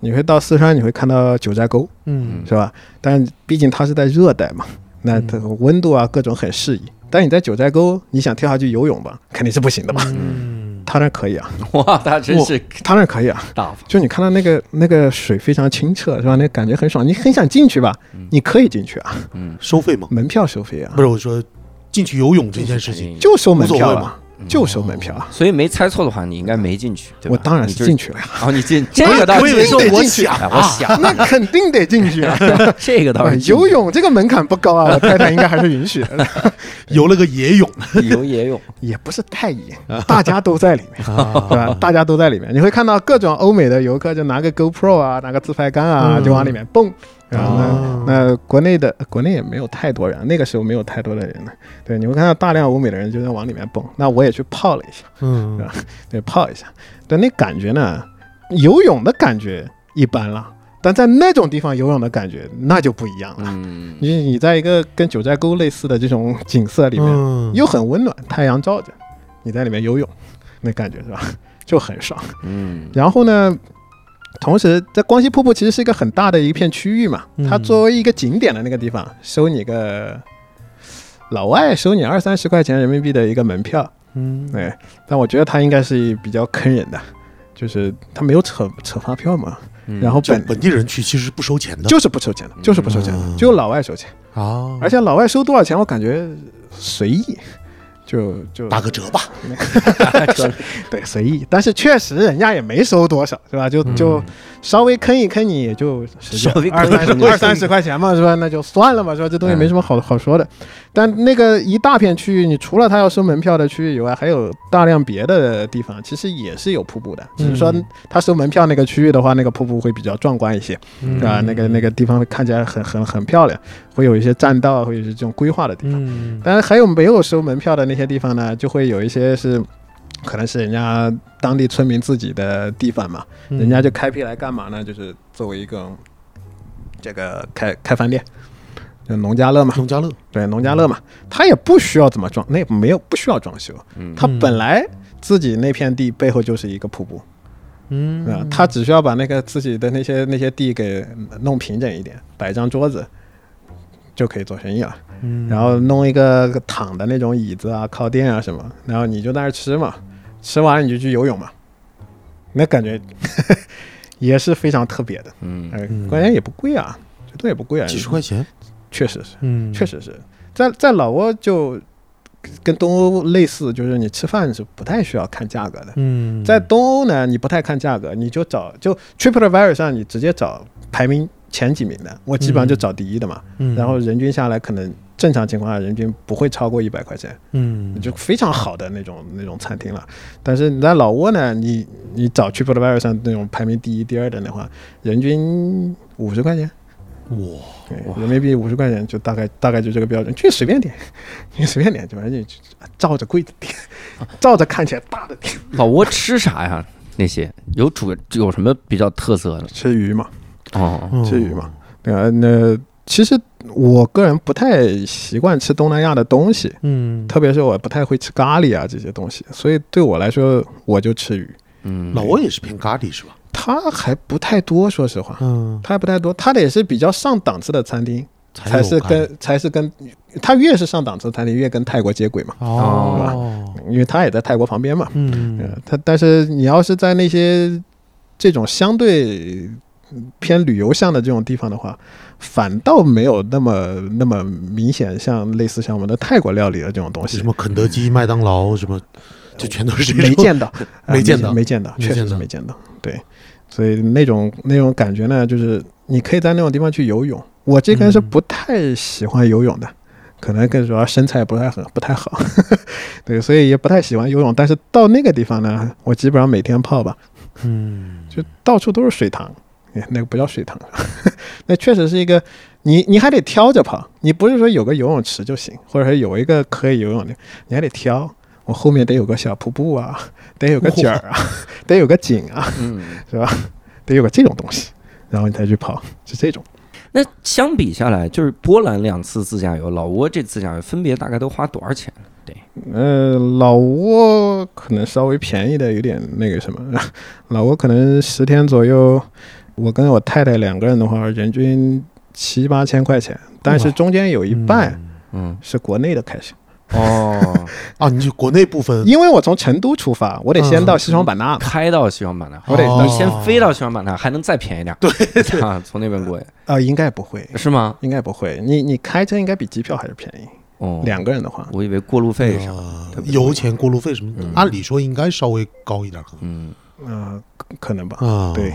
你会到四川，你会看到九寨沟，嗯是吧？但毕竟它是在热带嘛，那它温度啊各种很适宜。但你在九寨沟，你想跳下去游泳吧，肯定是不行的嘛。嗯，它那可以啊，哇，他真是他那可以啊。大方。就你看到那个那个水非常清澈，是吧？那感觉很爽，你很想进去吧？你可以进去啊，嗯，收费吗？门票收费啊不，是，我说进去游泳这件事情，就收门票啊，就收门票啊。所以没猜错的话，你应该没进去，对吧？我当然就是是进去了呀，哦，你进 这个倒是我以为说我进去想哎我想那肯定得进去啊。这个倒是游泳这个门槛不高啊，我太太应该还是允许的，游了个野泳游野泳，也不是太野，大家都在里面。啊对吧？大家都在里面，你会看到各种欧美的游客就拿个 GoPro 啊，拿个自拍杆啊，嗯就往里面蹦。然后呢哦，那国内的国内也没有太多人，那个时候没有太多的人呢。对，你会看到大量欧美的人就在往里面蹦。那我也去泡了一下，嗯 对，泡一下。但，那感觉呢，游泳的感觉一般了，但在那种地方游泳的感觉那就不一样了。嗯，你你在一个跟九寨沟类似的这种景色里面，嗯又很温暖，太阳照着，你在里面游泳，那感觉是吧？就很爽。嗯然后呢，同时在光熙瀑布其实是一个很大的一片区域嘛，嗯。它作为一个景点的那个地方，收你个老外收你二三十块钱人民币的一个门票，嗯。对，但我觉得他应该是比较坑人的。就是他没有扯扯发票嘛，然后本本地人去其实不收钱的，就是不收钱的，就是不收钱的，嗯。只有老外收钱，啊，而且老外收多少钱，我感觉随意，就就打个折吧，对，随意。但是确实人家也没收多少，是吧？就就稍微坑一坑你，也就二三十二三十块钱嘛，是吧？那就算了嘛，是吧？这东西没什么好好说的。但那个一大片区域，你除了他要收门票的区域以外，还有大量别的地方，其实也是有瀑布的。只是说他收门票那个区域的话，那个瀑布会比较壮观一些，嗯是吧？那个那个地方会看起来很很很漂亮，会有一些栈道，会有一些这种规划的地方。嗯当然还有没有收门票的那些地方呢，就会有一些是，可能是人家当地村民自己的地方嘛，嗯。人家就开辟来干嘛呢？就是作为一个这个开开饭店，就农家乐嘛，农家乐，对，农家乐嘛，他也不需要怎么装，那没有不需要装修，嗯。他本来自己那片地背后就是一个瀑布，嗯。啊，他只需要把那个自己的那些那些地给弄平整一点，摆张桌子。就可以做生意了，嗯。然后弄一个躺的那种椅子啊、靠垫啊什么，然后你就在那儿吃嘛，吃完你就去游泳嘛，那感觉 也是非常特别的，嗯。哎嗯，关键也不贵啊，这东西也不贵啊，几十块钱，确实是，嗯。确实是。在在老挝就跟东欧类似，就是你吃饭是不太需要看价格的，嗯。在东欧呢，你不太看价格，你就找就 TripAdvisor 上你直接找排名前几名的，我基本上就找第一的嘛，嗯。然后人均下来可能正常情况下人均不会超过一百块钱，嗯，就非常好的那种那种餐厅了。但是你在老挝呢，你你找 TripAdvisor 上那种排名第一、第二的的话，人均五十块钱，哇，对人民币五十块钱就大概大概就这个标准，去随便点，你随便点，就反正就照着贵的点，照着看起来大的点。老挝吃啥呀？那些？有主有什么比较特色的？吃鱼嘛，哦，吃鱼嘛，对啊，那其实我个人不太习惯吃东南亚的东西，嗯，特别是我不太会吃咖喱啊这些东西，所以对我来说我就吃鱼。嗯，老挝也是偏咖喱是吧？它还不太多，说实话，嗯，它还不太多，它得是比较上档次的餐厅才是跟才是跟它越是上档次的餐厅越跟泰国接轨嘛，哦，因为它也在泰国旁边嘛。嗯。呃，它但是你要是在那些这种相对偏旅游向的这种地方的话，反倒没有那么那么明显，像类似像我们的泰国料理的这种东西什，么肯德基、麦当劳什么，就全都是。没见到，呃 没见到没见到，确实没见到是没见到。对，所以那种那种感觉呢，就是你可以在那种地方去游泳。我这个人是嗯不太喜欢游泳的。可能更主要身材不太很不太好，对，所以也不太喜欢游泳。但是到那个地方呢，我基本上每天泡吧，嗯，就到处都是水塘，哎 那个不叫水塘，那确实是一个，你你还得挑着跑，你不是说有个游泳池就行，或者说有一个可以游泳的，你还得挑，我后面得有个小瀑布啊，得有个景儿啊，得有个景啊，嗯，是吧？得有个这种东西，然后你才去跑，是这种。那相比下来，就是波兰两次自驾游，老挝这次自驾游分别大概都花多少钱？对呃，老挝可能稍微便宜的有点那个什么，老挝可能十天左右，我跟我太太两个人的话，人均七八千块钱，但是中间有一半嗯，是国内的开销，哦，啊，你就国内部分。因为我从成都出发，我得先到西双版纳。嘛，开到西双版纳，我得哦你先飞到西双版纳，还能再便宜点。对。啊，从那边过去啊、应该不会，是吗？应该不会，你你开车应该比机票还是便宜，哦，两个人的话，我以为过路费啥。呃油钱、过路费什么按理说应该稍微高一点，可嗯，呃，可可能吧。能啊，对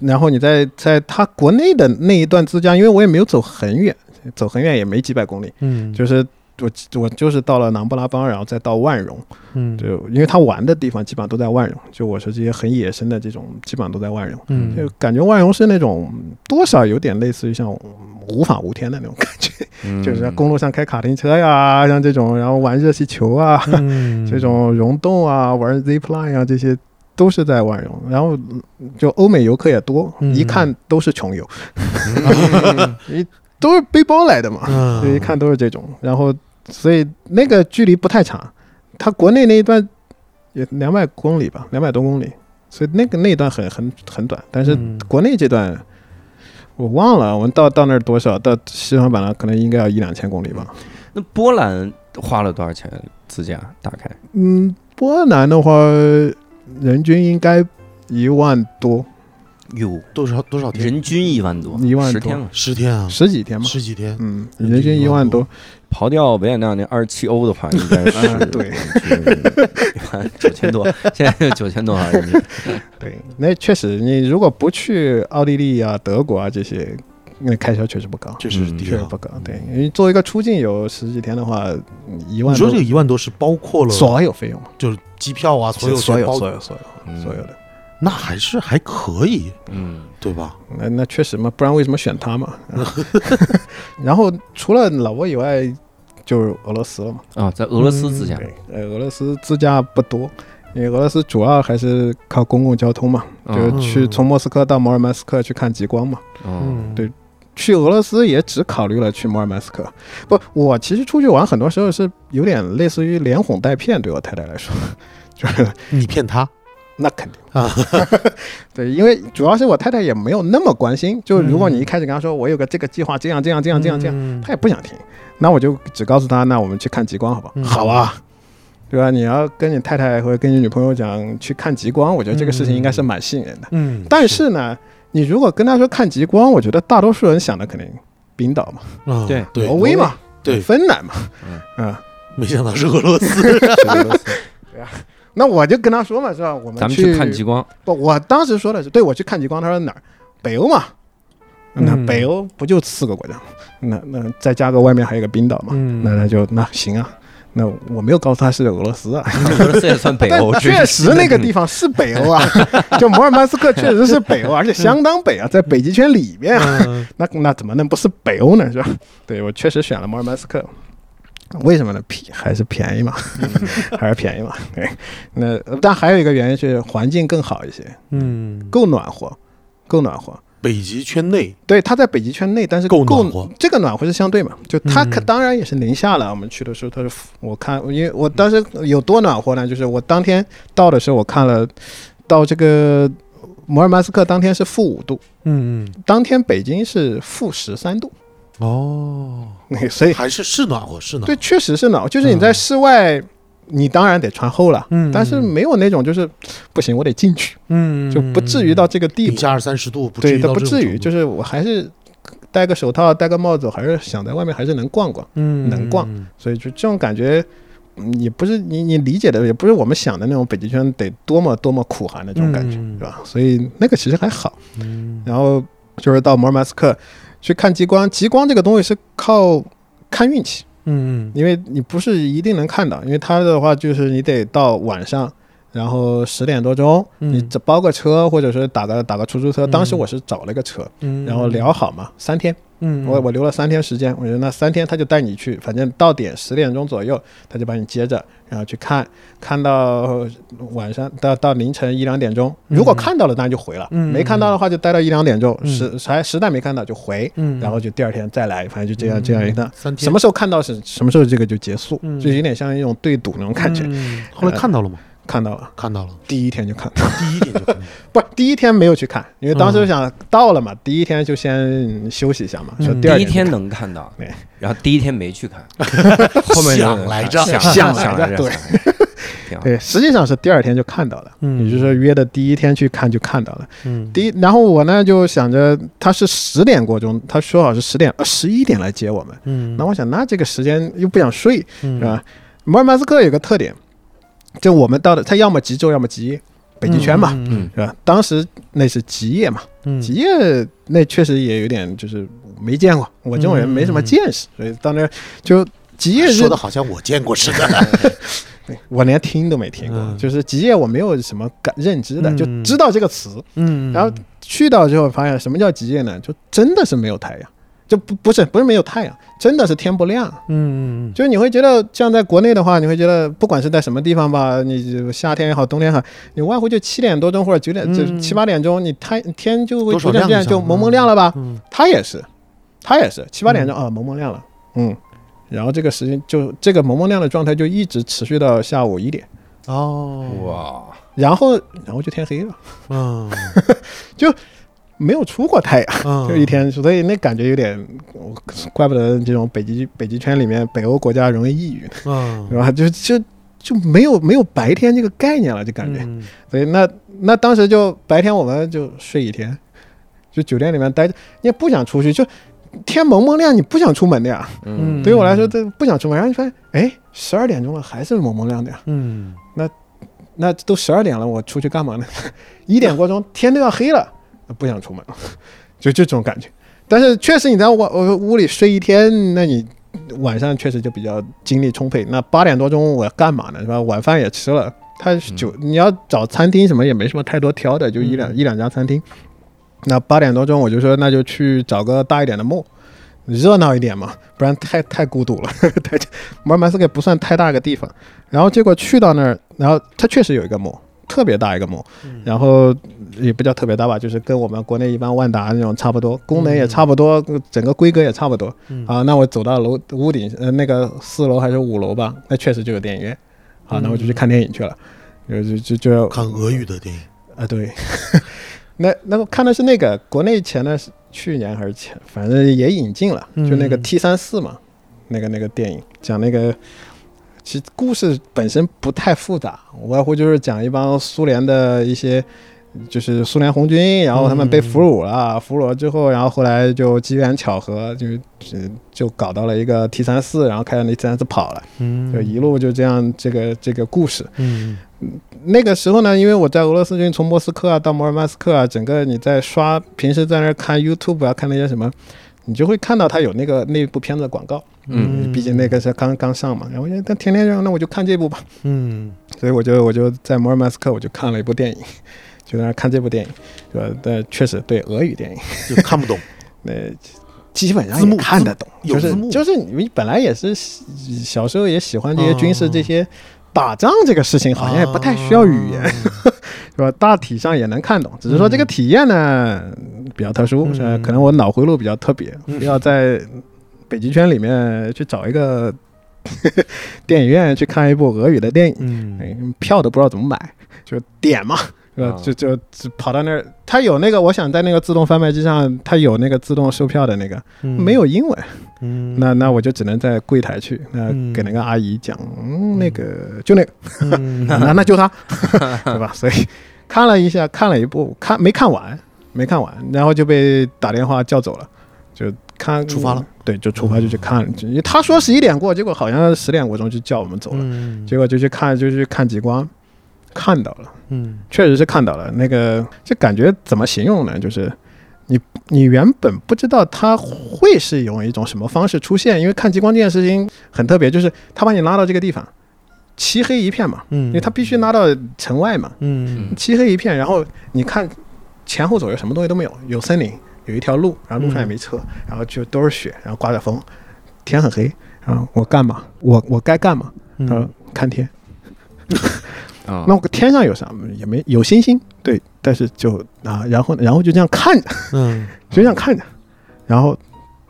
然后你在在他国内的那一段自驾，因为我也没有走很远，走很远也没几百公里，嗯，就是我我就是到了琅勃拉邦，然后再到万荣，嗯。就因为他玩的地方基本上都在万荣，就我说这些很野生的这种基本上都在万荣，嗯。就感觉万荣是那种多少有点类似于像无法无天的那种感觉，嗯。就是在公路上开卡丁车呀，像这种，然后玩热气球啊，嗯。这种溶洞啊，玩 zip line 啊，这些都是在万荣。然后嗯就欧美游客也多，嗯一看都是穷游，一都是背包来的嘛，一看都是这种。然后所以那个距离不太长，它国内那一段也两百公里吧，两百多公里，所以那个那一段很很很短。但是嗯国内这段。我忘了，我们到到那儿多少？到西双版纳可能应该要一两千公里吧。那波兰花了多少钱自驾？大概嗯，波兰的话，人均应该一万多，有，多少多少天？人均一万多，一万多。十天了，十天啊，十几天吧。十几天，嗯，人均一万多，刨掉维也纳那二十七欧的话，应该是 啊对。九千多，现在就九千多啊，对，那确实，你如果不去奥地利啊、德国啊这些，那开销确实不高，确实的确实不高。对，因为作为一个出境游十几天的话，一万多你说这个一万多是包括了所有费用，就是机票啊，所有所有所有所有嗯所有的，那还是还可以，嗯对吧？那那确实嘛，不然为什么选它嘛？然后除了老挝以外，就是俄罗斯了嘛。啊，在俄罗斯自驾，对，呃，俄罗斯自驾不多，因为俄罗斯主要还是靠公共交通嘛，就是嗯去从莫斯科到摩尔曼斯克去看极光嘛。嗯对去俄罗斯也只考虑了去摩尔曼斯克。不，我其实出去玩很多时候是有点类似于连哄带骗，对我太太来说，就是你骗她 那肯定啊，对，因为主要是我太太也没有那么关心，就如果你一嗯开始跟她说我有个这个计划，这样这样这样这样这样，样她也不想听，那我就只告诉她，那我们去看极光好不好？嗯好啊。对吧？你要跟你太太或者跟你女朋友讲去看极光，我觉得这个事情应该是蛮吸引人的。嗯，但是呢，你如果跟他说看极光，我觉得大多数人想的肯定冰岛嘛，啊对对挪威嘛，对，芬兰嘛，嗯。啊，没想到是俄罗斯，是俄罗斯。那我就跟他说嘛，是吧？我们咱们去去看极光，不，我当时说的是，对我去看极光，他说哪儿？北欧嘛，那嗯北欧不就四个国家？那那再加个外面还有个冰岛嘛，嗯。那那就那行啊。那我没有告诉他是俄罗斯啊，俄罗斯也算北欧，但确实 那个地方是北欧啊，就摩尔曼斯克确实是北欧，而且相当北啊，在北极圈里面啊，嗯那那怎么能不是北欧呢？是吧？对我确实选了摩尔曼斯克，为什么呢？便还是便宜嘛，还是便宜嘛。对，那但还有一个原因是环境更好一些，嗯够暖和，够暖和。北极圈内对，它在北极圈内，但是够暖和这个暖和是相对嘛，就它可嗯当然也是零下了。我们去的时候，它是负我看，因为我当时有多暖和呢？就是我当天到的时候，我看了到这个摩尔曼斯克当天是负五度，嗯嗯当天北京是负十三度，哦，那 所以还是是暖和，是暖和。对，确实是暖和。就是你在室外，你当然得穿厚了，嗯但是没有那种就是不行，我得进去，嗯就不至于到这个地步。零下二三十度，不至对，于到都不至于，就是我还是戴个手套、戴个帽子，还是想在外面还是能逛逛。嗯能逛所以就这种感觉，嗯也不是你你理解的，也不是我们想的那种北极圈得多么多么苦寒的这种感觉，嗯是吧？所以那个其实还好。嗯然后就是到摩尔曼斯克去看极光，极光这个东西是靠看运气，嗯因为你不是一定能看到，因为它的话就是你得到晚上。然后十点多钟，嗯你这包个车，或者是打个打个出租车。嗯当时我是找了个车，嗯，然后聊好嘛，三天，嗯，我我留了三天时间，我觉得那三天他就带你去，反正到点十点钟左右，他就把你接着，然后去看，看到晚上到到凌晨一两点钟，如果看到了当然就回了，嗯没看到的话就待到一两点钟，嗯实实实在没看到就回，嗯，然后就第二天再来，反正就这样这样一趟。什么时候看到是什么时候这个就结束，嗯就有点像一种对赌那种感觉。嗯后来看到了吗？看到了，看到了，第一天就看到，第一天就看到了。不，第一天没有去看，因为当时想到了嘛，第一天就先休息一下嘛，嗯。说第二天能看到。对，然后第一天没去看，后面想来着。想来着，对。对，实际上是第二天就看到了，嗯。也就是说约的第一天去看就看到了。嗯。第一，然后我呢就想着他是十点过钟，他说好是十点，呃十一点来接我们。嗯，那我想，那这个时间又不想睡，是是吧？摩尔曼斯克有个特点，就我们到的，他要么极昼，要么极夜，北极圈嘛，嗯是吧？当时那是极夜嘛，嗯极夜那确实也有点就是没见过，我这种人没什么见识，所以到那儿就极夜日说的好像我见过似的。对 我连听都没听过，嗯就是极夜我没有什么感认知的，嗯就知道这个词。嗯，然后去到之后发现什么叫极夜呢？就真的是没有太阳，就不不是不是没有太阳，真的是天不亮。嗯嗯就是你会觉得像在国内的话，你会觉得不管是在什么地方吧，你夏天也好，冬天也好，你无外乎就七点多钟或者九点，就嗯七八点钟，你太天就会逐渐这样亮一下就蒙蒙亮了吧？嗯它也是，它也是七八点钟啊，蒙蒙亮了，嗯。然后这个时间就这个蒙蒙亮的状态就一直持续到下午一点，哦。哇，然后然后就天黑了，嗯 没有出过太阳，嗯，就一天，所以那感觉有点，怪不得这种北极北极圈里面北欧国家容易抑郁，嗯是吧？就就就没有没有白天这个概念了，就感觉。嗯所以那那当时就白天我们就睡一天，就酒店里面待着，你也不想出去，就天蒙蒙亮，你不想出门的呀。嗯，对于我来说，这不想出门，然后你发现，哎，十二点钟了，还是蒙蒙亮的呀。嗯那都十二点了，我出去干嘛呢？一点过钟，天都要黑了，不想出门了，就就这种感觉。但是确实，你在我我屋里睡一天，那你晚上确实就比较精力充沛。那八点多钟我要干嘛呢？是吧？晚饭也吃了，他就、你要找餐厅什么也没什么太多挑的，就一两、嗯一两家餐厅。那八点多钟我就说，那就去找个大一点的墓，热闹一点嘛，不然太太孤独了。太摩尔曼斯克不算太大个地方，然后结果去到那儿，然后它确实有一个墓，特别大一个墓，然后也不叫特别大吧，就是跟我们国内一般万达那种差不多，功能也差不多，整个规格也差不多。嗯。啊，那我走到楼屋顶，呃，那个四楼还是五楼吧，那确实就有电影院。好，那我就去看电影去了，就就就要看俄语的电影，啊，对，那那我看的是那个国内前的是去年还是前，反正也引进了，就那个嗯。T 三四嘛，那个那个电影讲那个，其实故事本身不太复杂，无外乎就是讲一帮苏联的一些就是苏联红军，然后他们被俘虏了，俘虏了之后，然后后来就机缘巧合，就就就搞到了一个 T 三四，然后开着那 T 三四跑了，嗯就一路就这样这个这个故事。嗯那个时候呢，因为我在俄罗斯军从莫斯科啊到摩尔曼斯克啊，整个你在刷，平时在那儿看 YouTube 啊，看那些什么，你就会看到他有那个那部片子的广告。嗯。毕竟那个是刚刚上嘛，然后我觉得他天天让那我就看这部吧，嗯。所以我就我就在摩尔曼斯克我就看了一部电影，就在那看这部电影，是吧？但确实对俄语电影，就看不懂，那基本上字幕也看得懂，就是就是你本来也是小时候也喜欢这些军事哦这些打仗这个事情，好像也不太需要语言，是吧？大体上也能看懂，只是说这个体验呢比较特殊，嗯。是吧？可能我脑回路比较特别，嗯。要在北极圈里面去找一个 电影院去看一部俄语的电影。嗯。哎，票都不知道怎么买，就点嘛，是吧？啊。就就就跑到那儿，它有那个，我想在那个自动贩卖机上，它有那个自动售票的那个，没有英文，嗯。那那我就只能在柜台去，那嗯。给那个阿姨讲，嗯，那个就那个，嗯。那那就他，对吧？所以看了一下，看了一部，看没看完，没看完，然后就被打电话叫走了，就看出发了，对，就出发就去看他说十一点过，结果好像十点过钟就叫我们走了。嗯结果就去看，就去看极光，看到了，嗯确实是看到了。那个这感觉怎么形容呢？就是你你原本不知道它会是用一种什么方式出现，因为看极光这件事情很特别，就是他把你拉到这个地方，漆黑一片嘛，嗯因为他必须拉到城外嘛，嗯漆黑一片，然后你看前后左右什么东西都没有，有森林，有一条路，然后路上也没车，然后就都是雪，然后刮着风，天很黑，然后我干嘛？我我该干嘛？他说看天。啊 那我天上有啥？也没有星星，对，但是就啊，然后然后就这样看着，嗯。就这样看着，然后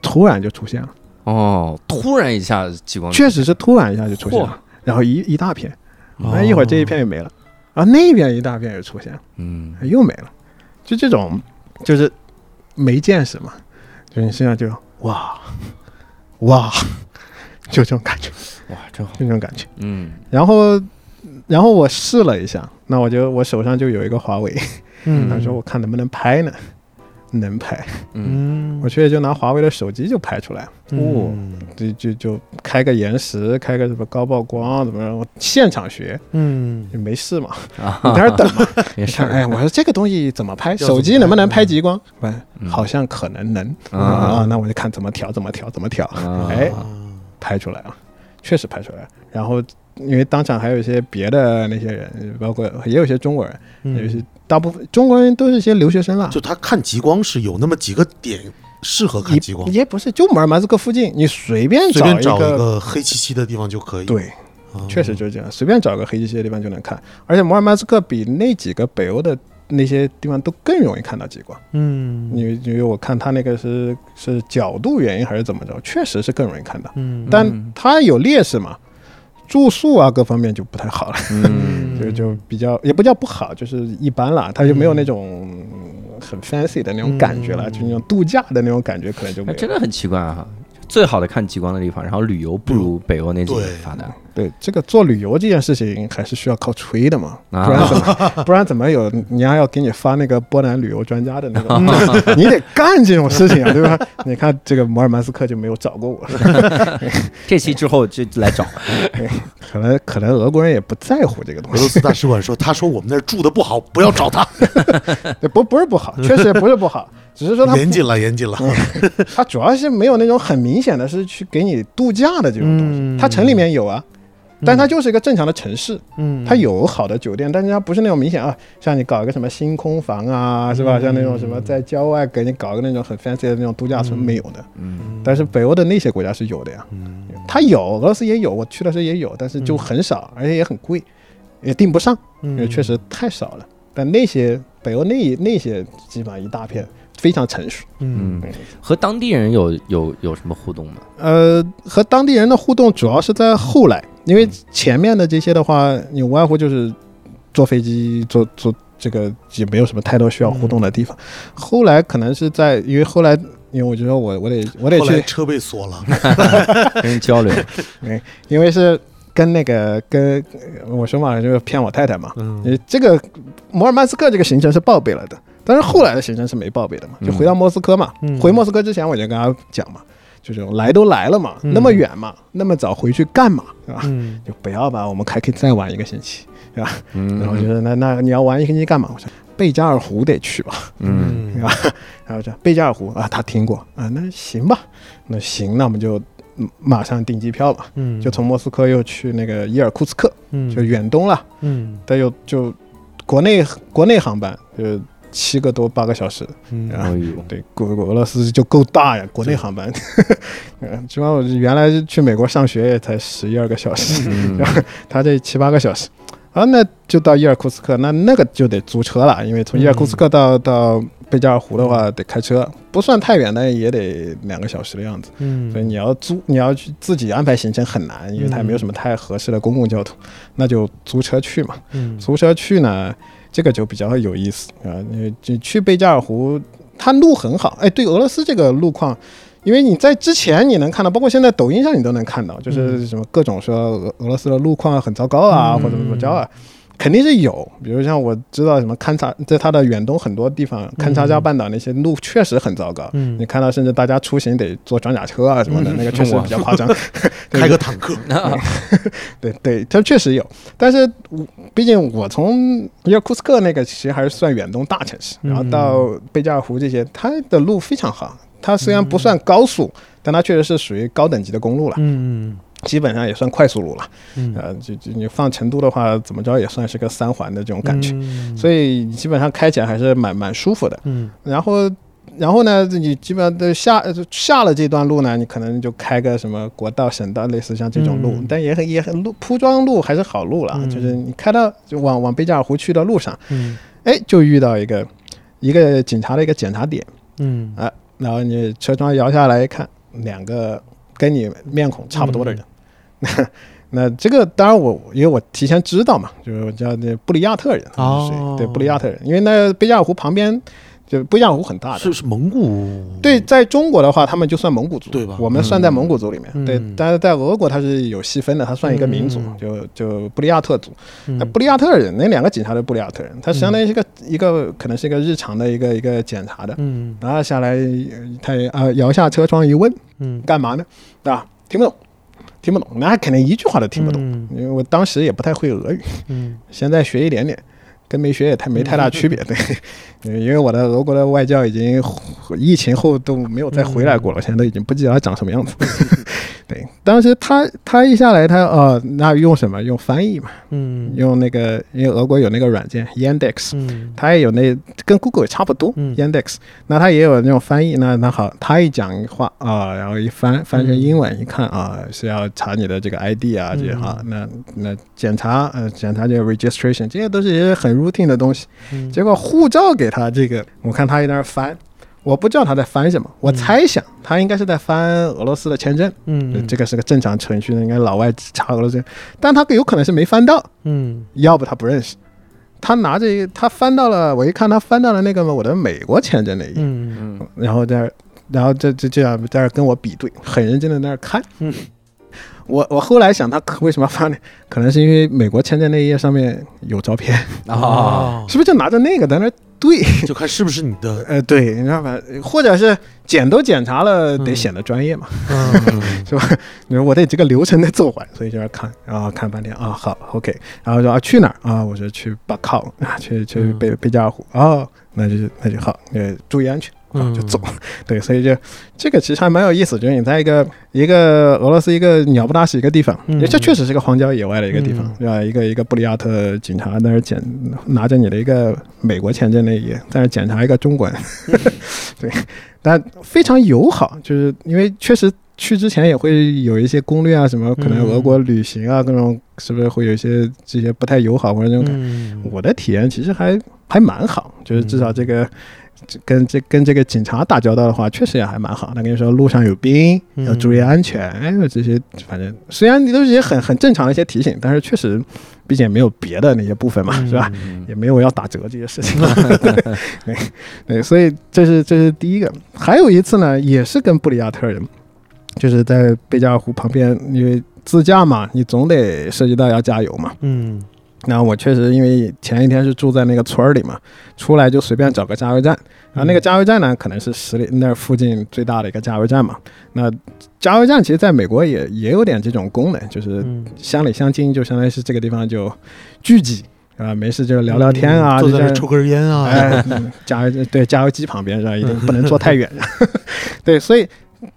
突然就出现了，哦，突然一下激光，确实是突然一下就出现了，然后一一大片，哦。那一会儿这一片也没了，然后那边一大片也出现了，嗯。又没了，就这种就是没见识嘛，就你身上就哇哇，就这种感觉，哇，真好，就这种感觉。嗯然后然后我试了一下，那我就我手上就有一个华为。嗯他说我看能不能拍呢？能拍，嗯。嗯。我去就拿华为的手机就拍出来。了，哦。就就就开个延时，开个什么高曝光，怎么样？我现场学嗯。就没事嘛，啊，你在那儿等嘛。没事哎，我说这个东西怎么拍？手机能不能拍极光？喂，嗯。好像可能能。啊。啊，那我就看怎么调，怎么调，怎么调，啊。哎，拍出来了，确实拍出来了。然后因为当场还有一些别的那些人，包括也有一些中国人，有一些大部分中国人都是一些留学生啦，就他看极光是有那么几个点适合看极光，也不是，就摩尔曼斯克附近，你随便随便找一个，黑漆漆的地方就可以。对，啊，确实就是这样，随便找个黑漆漆的地方就能看。而且摩尔曼斯克比那几个北欧的那些地方都更容易看到极光，嗯。因为因为我看他那个是是角度原因还是怎么着，确实是更容易看到，嗯。但它有劣势嘛，住宿啊各方面就不太好了，嗯 就就比较也不叫不好，就是一般啦，它就没有那种很 fancy 的那种感觉了，嗯就那种度假的那种感觉可能就没有。哎真的很奇怪哈。最好的看极光的地方，然后旅游不如北欧那几个发达。对这个做旅游这件事情还是需要靠吹的嘛，啊。不然怎么不然怎么有人家要给你发那个波兰旅游专家的那种，你得干这种事情啊，对吧？你看这个摩尔曼斯克就没有找过我，这期之后就来找，可能可能俄国人也不在乎这个东西，俄罗斯大使馆说，他说我们那儿住的不好，不要找他。对不不是不好，确实不是不好，只是说他严谨了，严谨了。他主要是没有那种很明显的是去给你度假的这种东西，嗯它城里面有啊。但它就是一个正常的城市，嗯它有好的酒店，但是它不是那种明显啊，像你搞一个什么星空房啊，是吧？像那种什么在郊外给你搞个那种很 fancy 的那种度假村，没有的。嗯但是北欧的那些国家是有的呀，它有，俄罗斯也有，我去的时候也有，但是就很少，而且也很贵，也订不上，因为确实太少了。但那些北欧那那些基本上一大片，非常成熟。嗯，和当地人有有有什么互动吗？呃，和当地人的互动主要是在后来，因为前面的这些的话，你无外乎就是坐飞机、坐坐这个也没有什么太多需要互动的地方。后来可能是在，因为后来，因为我觉得我我得我得去，车被锁了，跟人交流，因为是跟那个跟我说嘛，就是骗我太太嘛。嗯。呃，这个摩尔曼斯克这个行程是报备了的，但是后来的行程是没报备的嘛，就回到莫斯科嘛。嗯回莫斯科之前我就跟他讲嘛，就是来都来了嘛，嗯那么远嘛，那么早回去干嘛，对吧？嗯就不要吧，我们还可以再玩一个星期，对吧？嗯然后就是那那你要玩一个星期干嘛？我说贝加尔湖得去吧，嗯对吧？然后这贝加尔湖啊，他听过啊，那行吧，那行，那我们就嗯马上订机票吧，嗯就从莫斯科又去那个伊尔库茨克，嗯就远东了。嗯但又就国内国内航班就七个多八个小时，嗯。啊哎呦，对，国俄罗斯就够大呀，国内航班，嗯，起码我原来去美国上学也才十一二个小时，嗯。然后他这七八个小时，啊，那就到伊尔库茨克，那那个就得租车了，因为从伊尔库茨克到到贝加尔湖的话得开车，不算太远，但也得两个小时的样子。嗯。所以你要租，你要去自己安排行程很难，因为它也没有什么太合适的公共交通，那就租车去嘛。嗯。租车去呢，这个就比较有意思啊。你你去贝加尔湖，它路很好，哎，对俄罗斯这个路况。因为你在之前你能看到，包括现在抖音上你都能看到，就是什么各种说俄俄罗斯的路况很糟糕啊，嗯或者怎么着啊，肯定是有。比如像我知道什么勘察，在它的远东很多地方，勘察加半岛那些路确实很糟糕。嗯你看到甚至大家出行得坐装甲车啊什么的，那个确实比较夸张。对 开个坦克，对对，它确实有，但是我毕竟我从伊尔库茨克那个其实还是算远东大城市，嗯然后到贝加尔湖这些，它的路非常好。它虽然不算高速，但它确实是属于高等级的公路了，嗯基本上也算快速路了。嗯。呃，就就你放成都的话，怎么着也算是个三环的这种感觉，嗯。所以你基本上开起来还是蛮蛮舒服的。嗯。然后，然后呢，你基本上都下呃下了这段路呢，你可能就开个什么国道、省道，类似像这种路，嗯。但也很也很路铺装路还是好路了，嗯。就是你开到就往往贝加尔湖去的路上，嗯。哎，就遇到一个一个警察的一个检查点，嗯。啊，然后你车窗摇下来一看，两个跟你面孔差不多的人。那这个当然我因为我提前知道嘛，就是我叫那布里亚特人，对布里亚特人，因为那贝加尔湖旁边就贝加尔湖很大的，是是蒙古，对，在中国的话，他们就算蒙古族，对吧？我们算在蒙古族里面，嗯。对，但是在俄国它是有细分的，它算一个民族，嗯。就就布利亚特族。嗯。那布利亚特人那两个警察的布利亚特人，他相当于是一个、一个可能是一个日常的一个一个检查的，嗯。然后下来呃他啊摇下车窗一问嗯。干嘛呢？对吧，听不懂，听不懂，那肯定一句话都听不懂，嗯。因为我当时也不太会俄语，嗯。现在学一点点，跟没学也太没太大区别。对，因为我的俄国的外教已经疫情后都没有再回来过了，现在都已经不记得他长什么样子。对，当时他他一下来，他哦，那用什么？用翻译嘛，嗯用那个，因为俄国有那个软件 Yandex。嗯它也有那跟 Google 也差不多、嗯 y a n d e x 那它也有那种翻译，那那好，他一讲话啊、然后一翻翻成英文，一看啊、是要查你的这个 ID 啊，这些哈、那那检查呃检查这个 registration，这些都是一些很 routine 的东西。嗯结果护照给他这个，我看他在那儿翻，我不知道他在翻什么，我猜想他应该是在翻俄罗斯的签证，嗯这个是个正常程序，应该老外查俄罗斯，但他有可能是没翻到，嗯要不他不认识。他拿着一，他翻到了，我一看他翻到了那个我的美国签证那一页，嗯嗯然后在那，然后这这这样在那儿跟我比对，很认真的在那儿看。嗯，我我后来想，他可为什么要翻呢？可能是因为美国签证那一页上面有照片，啊，哦是不是就拿着那个在那儿对？就看是不是你的呃，对，你知道吧？或者是检都检查了，得嗯显得专业嘛，嗯 是吧？你说我得这个流程得走完，所以就要看，然后看半天啊，好，OK，然后说啊去哪儿啊？我说去巴靠啊，去去嗯贝贝加尔湖哦，那就那就好，呃，注意安全。啊，就走，对，所以就这个其实还蛮有意思，就是你在一个一个俄罗斯一个鸟不拉屎一个地方，嗯。这确实是个荒郊野外的一个地方嗯，对吧？一个一个布里亚特警察在那儿检拿着你的一个美国签证那一，在那儿检查一个中国人，对，但非常友好，就是因为确实去之前也会有一些攻略啊，什么可能嗯。俄国旅行啊，各种是不是会有一些这些不太友好或者这种我的体验其实还还蛮好，就是至少这个。这跟这跟这个警察打交道的话，确实也还蛮好。他跟你说路上有兵，嗯要注意安全，哎这些反正虽然你都是一些很很正常的一些提醒，但是确实，毕竟也没有别的那些部分嘛，是吧？嗯也没有要打折这些事情。对对，所以这是这是第一个。还有一次呢，也是跟布里亚特人，就是在贝加尔湖旁边，因为自驾嘛，你总得涉及到要加油嘛。嗯然后我确实因为前一天是住在那个村儿里嘛，出来就随便找个加油站，然后那个加油站呢可能是十里那儿附近最大的一个加油站嘛。那加油站其实在美国也也有点这种功能，就是嗯，乡里乡亲，就相当于是这个地方就聚集啊，没事就聊聊天啊，就在坐在那抽根烟啊，哎，嗯加油对加油机旁边是吧？一定不能坐太远。对，所以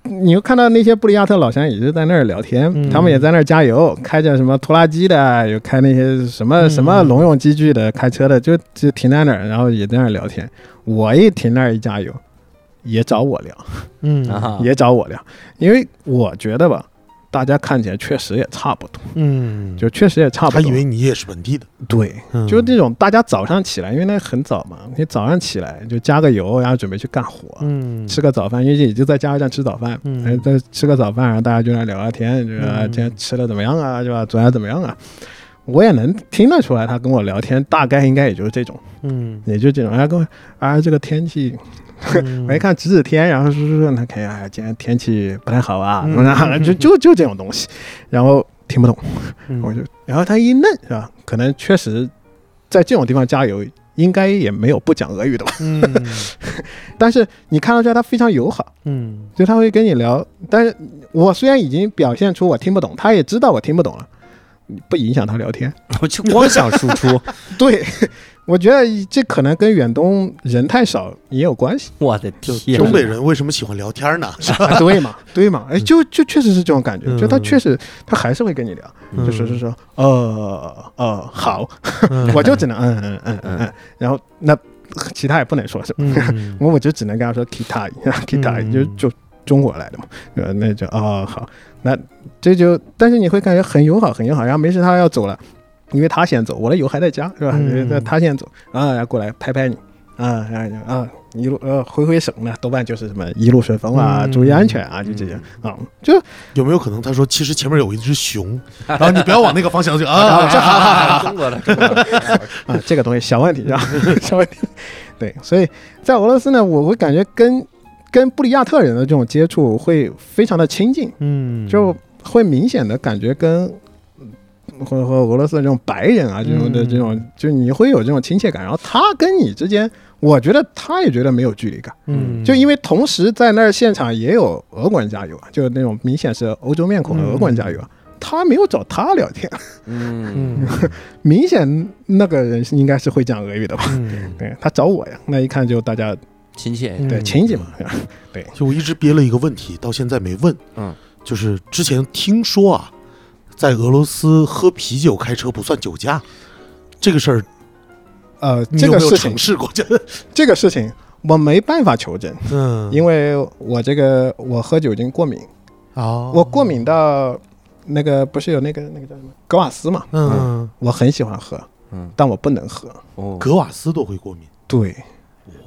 你又看到那些布里亚特老乡也是在那儿聊天，嗯。他们也在那儿加油，开着什么拖拉机的，有开那些什么嗯。什么农用机具的，开车的，就就停在那儿，然后也在那儿聊天。我一停那儿一加油，也找我聊，嗯。啊，也找我聊，因为我觉得吧。大家看起来确实也差不多，嗯，就确实也差不多他。以为你也是本地的，对，嗯就是这种大家早上起来，因为那很早嘛，你早上起来就加个油，然后准备去干活，嗯吃个早饭，因为也就在加油站吃早饭，嗯哎，再吃个早饭，然后大家就来聊聊天，就是啊嗯今天吃的怎么样啊，是吧？昨天怎么样啊？我也能听得出来，他跟我聊天大概应该也就是这种，嗯，也就这种。他跟我啊，这个天气，嗯 我一看指指天，然后说说说，那看呀，今天天气不太好啊，嗯怎么样？就就就这种东西，然后听不懂。嗯我就，然后他一愣是吧？可能确实在这种地方加油，应该也没有不讲俄语的吧。嗯 但是你看得出来他非常友好，嗯就他会跟你聊。但是我虽然已经表现出我听不懂，他也知道我听不懂了，不影响他聊天。我就光想输出，对，我觉得这可能跟远东人太少也有关系。我的天，东北人为什么喜欢聊天呢？是。吧？啊对嘛，对嘛，哎，就就确实是这种感觉，就他嗯确实他还是会跟你聊，就是是说，呃呃，好，嗯。我就只能嗯嗯嗯嗯嗯，然后那其他也不能说是吧？嗯。我 我就只能跟他说 kita kita 嗯。就就中国来的嘛，呃，那就哦好，那这就但是你会感觉很友好很友好，然后没事他要走了，因为他先走，我的油还在家是吧？嗯那他先走啊，然后过来拍拍你啊，然后啊一路呃挥挥手呢，多半就是什么一路顺风啊，嗯注意安全啊，就这些啊，就有没有可能他说其实前面有一只熊，然后你不要往那个方向去啊？这，中国的，中国的，啊这个东西小问题？小问题，对，所以在俄罗斯呢，我会感觉跟跟布里亚特人的这种接触会非常的亲近。嗯就会明显的感觉跟和和俄罗斯的这种白人啊，这种的嗯这种，就你会有这种亲切感。然后他跟你之间，我觉得他也觉得没有距离感，嗯就因为同时在那儿现场也有俄国人加油啊，就是那种明显是欧洲面孔的俄国人加油啊。他没有找他聊天，嗯，嗯 明显那个人是应该是会讲俄语的吧？嗯，对他找我呀，那一看就大家亲切，嗯对亲戚嘛，对就我一直憋了一个问题，到现在没问。嗯，就是之前听说啊，在俄罗斯喝啤酒开车不算酒驾，这个事儿呃，你有没有这个事情尝，试过？这个事情我没办法求证，嗯，因为我这个我喝酒精过敏，啊，我过敏到那个不是有那个那个叫什么格瓦斯嘛，嗯，我很喜欢喝，嗯，但我不能喝。哦，格瓦斯都会过敏。对，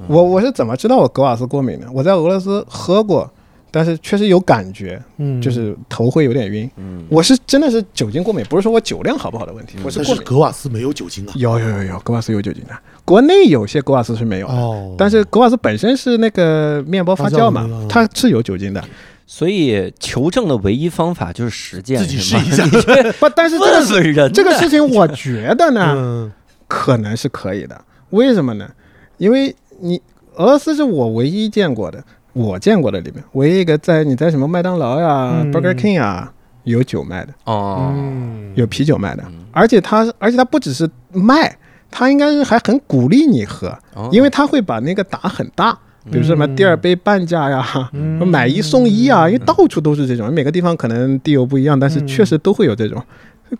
我我是怎么知道我格瓦斯过敏的？我在俄罗斯喝过，但是确实有感觉，嗯就是头会有点晕。嗯，我是真的是酒精过敏，不是说我酒量好不好的问题，我是。格瓦斯没有酒精啊。有有有有，格瓦斯有酒精的，国内有些格瓦斯是没有的。哦，但是格瓦斯本身是那个面包发酵嘛它是有酒精的。所以求证的唯一方法就是实践，自己试一下 不，但是这问个问人这个事情，我觉得呢，嗯可能是可以的。为什么呢？因为你俄罗斯是我唯一见过的，我见过的里面唯一一个在你在什么麦当劳呀、嗯。Burger King 啊有酒卖的，哦，嗯。有啤酒卖的，嗯而且它而且它不只是卖，它应该是还很鼓励你喝，哦。因为它会把那个打很大。比如说什么第二杯半价呀，嗯。买一送一啊，因为到处都是这种，每个地方可能地有不一样，但是嗯。确实都会有这种，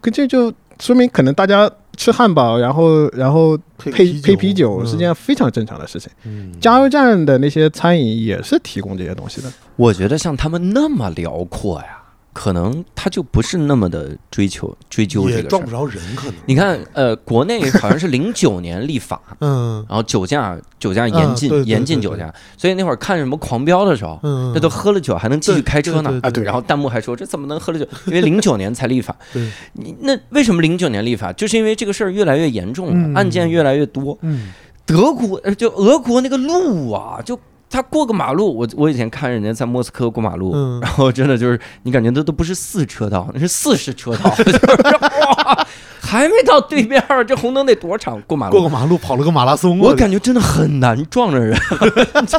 可这就说明可能大家吃汉堡，然后然后配配啤酒是件非常正常的事情。嗯加油站的那些餐饮也是提供这些东西的。我觉得像他们那么辽阔呀，可能他就不是那么的追求追究这个事撞不。着人，可能。你看，呃，国内好像是零九年立法，嗯然后酒驾酒驾严禁、严禁酒驾，所以那会儿看什么狂飙的时候，嗯，那都喝了酒还能继续开车呢啊对然后弹幕还说这怎么能喝了酒？因为零九年才立法。对你那为什么零九年立法？就是因为这个事儿越来越严重了，嗯案件越来越多。嗯德国呃，就俄国那个路啊，就他过个马路，我我以前看人家在莫斯科过马路，嗯然后真的就是你感觉那都不是四车道，那是四十车道，就是哇，还没到对面儿，这红灯得多长？过马路，过个马路跑了个马拉松，我感觉真的很难撞着人。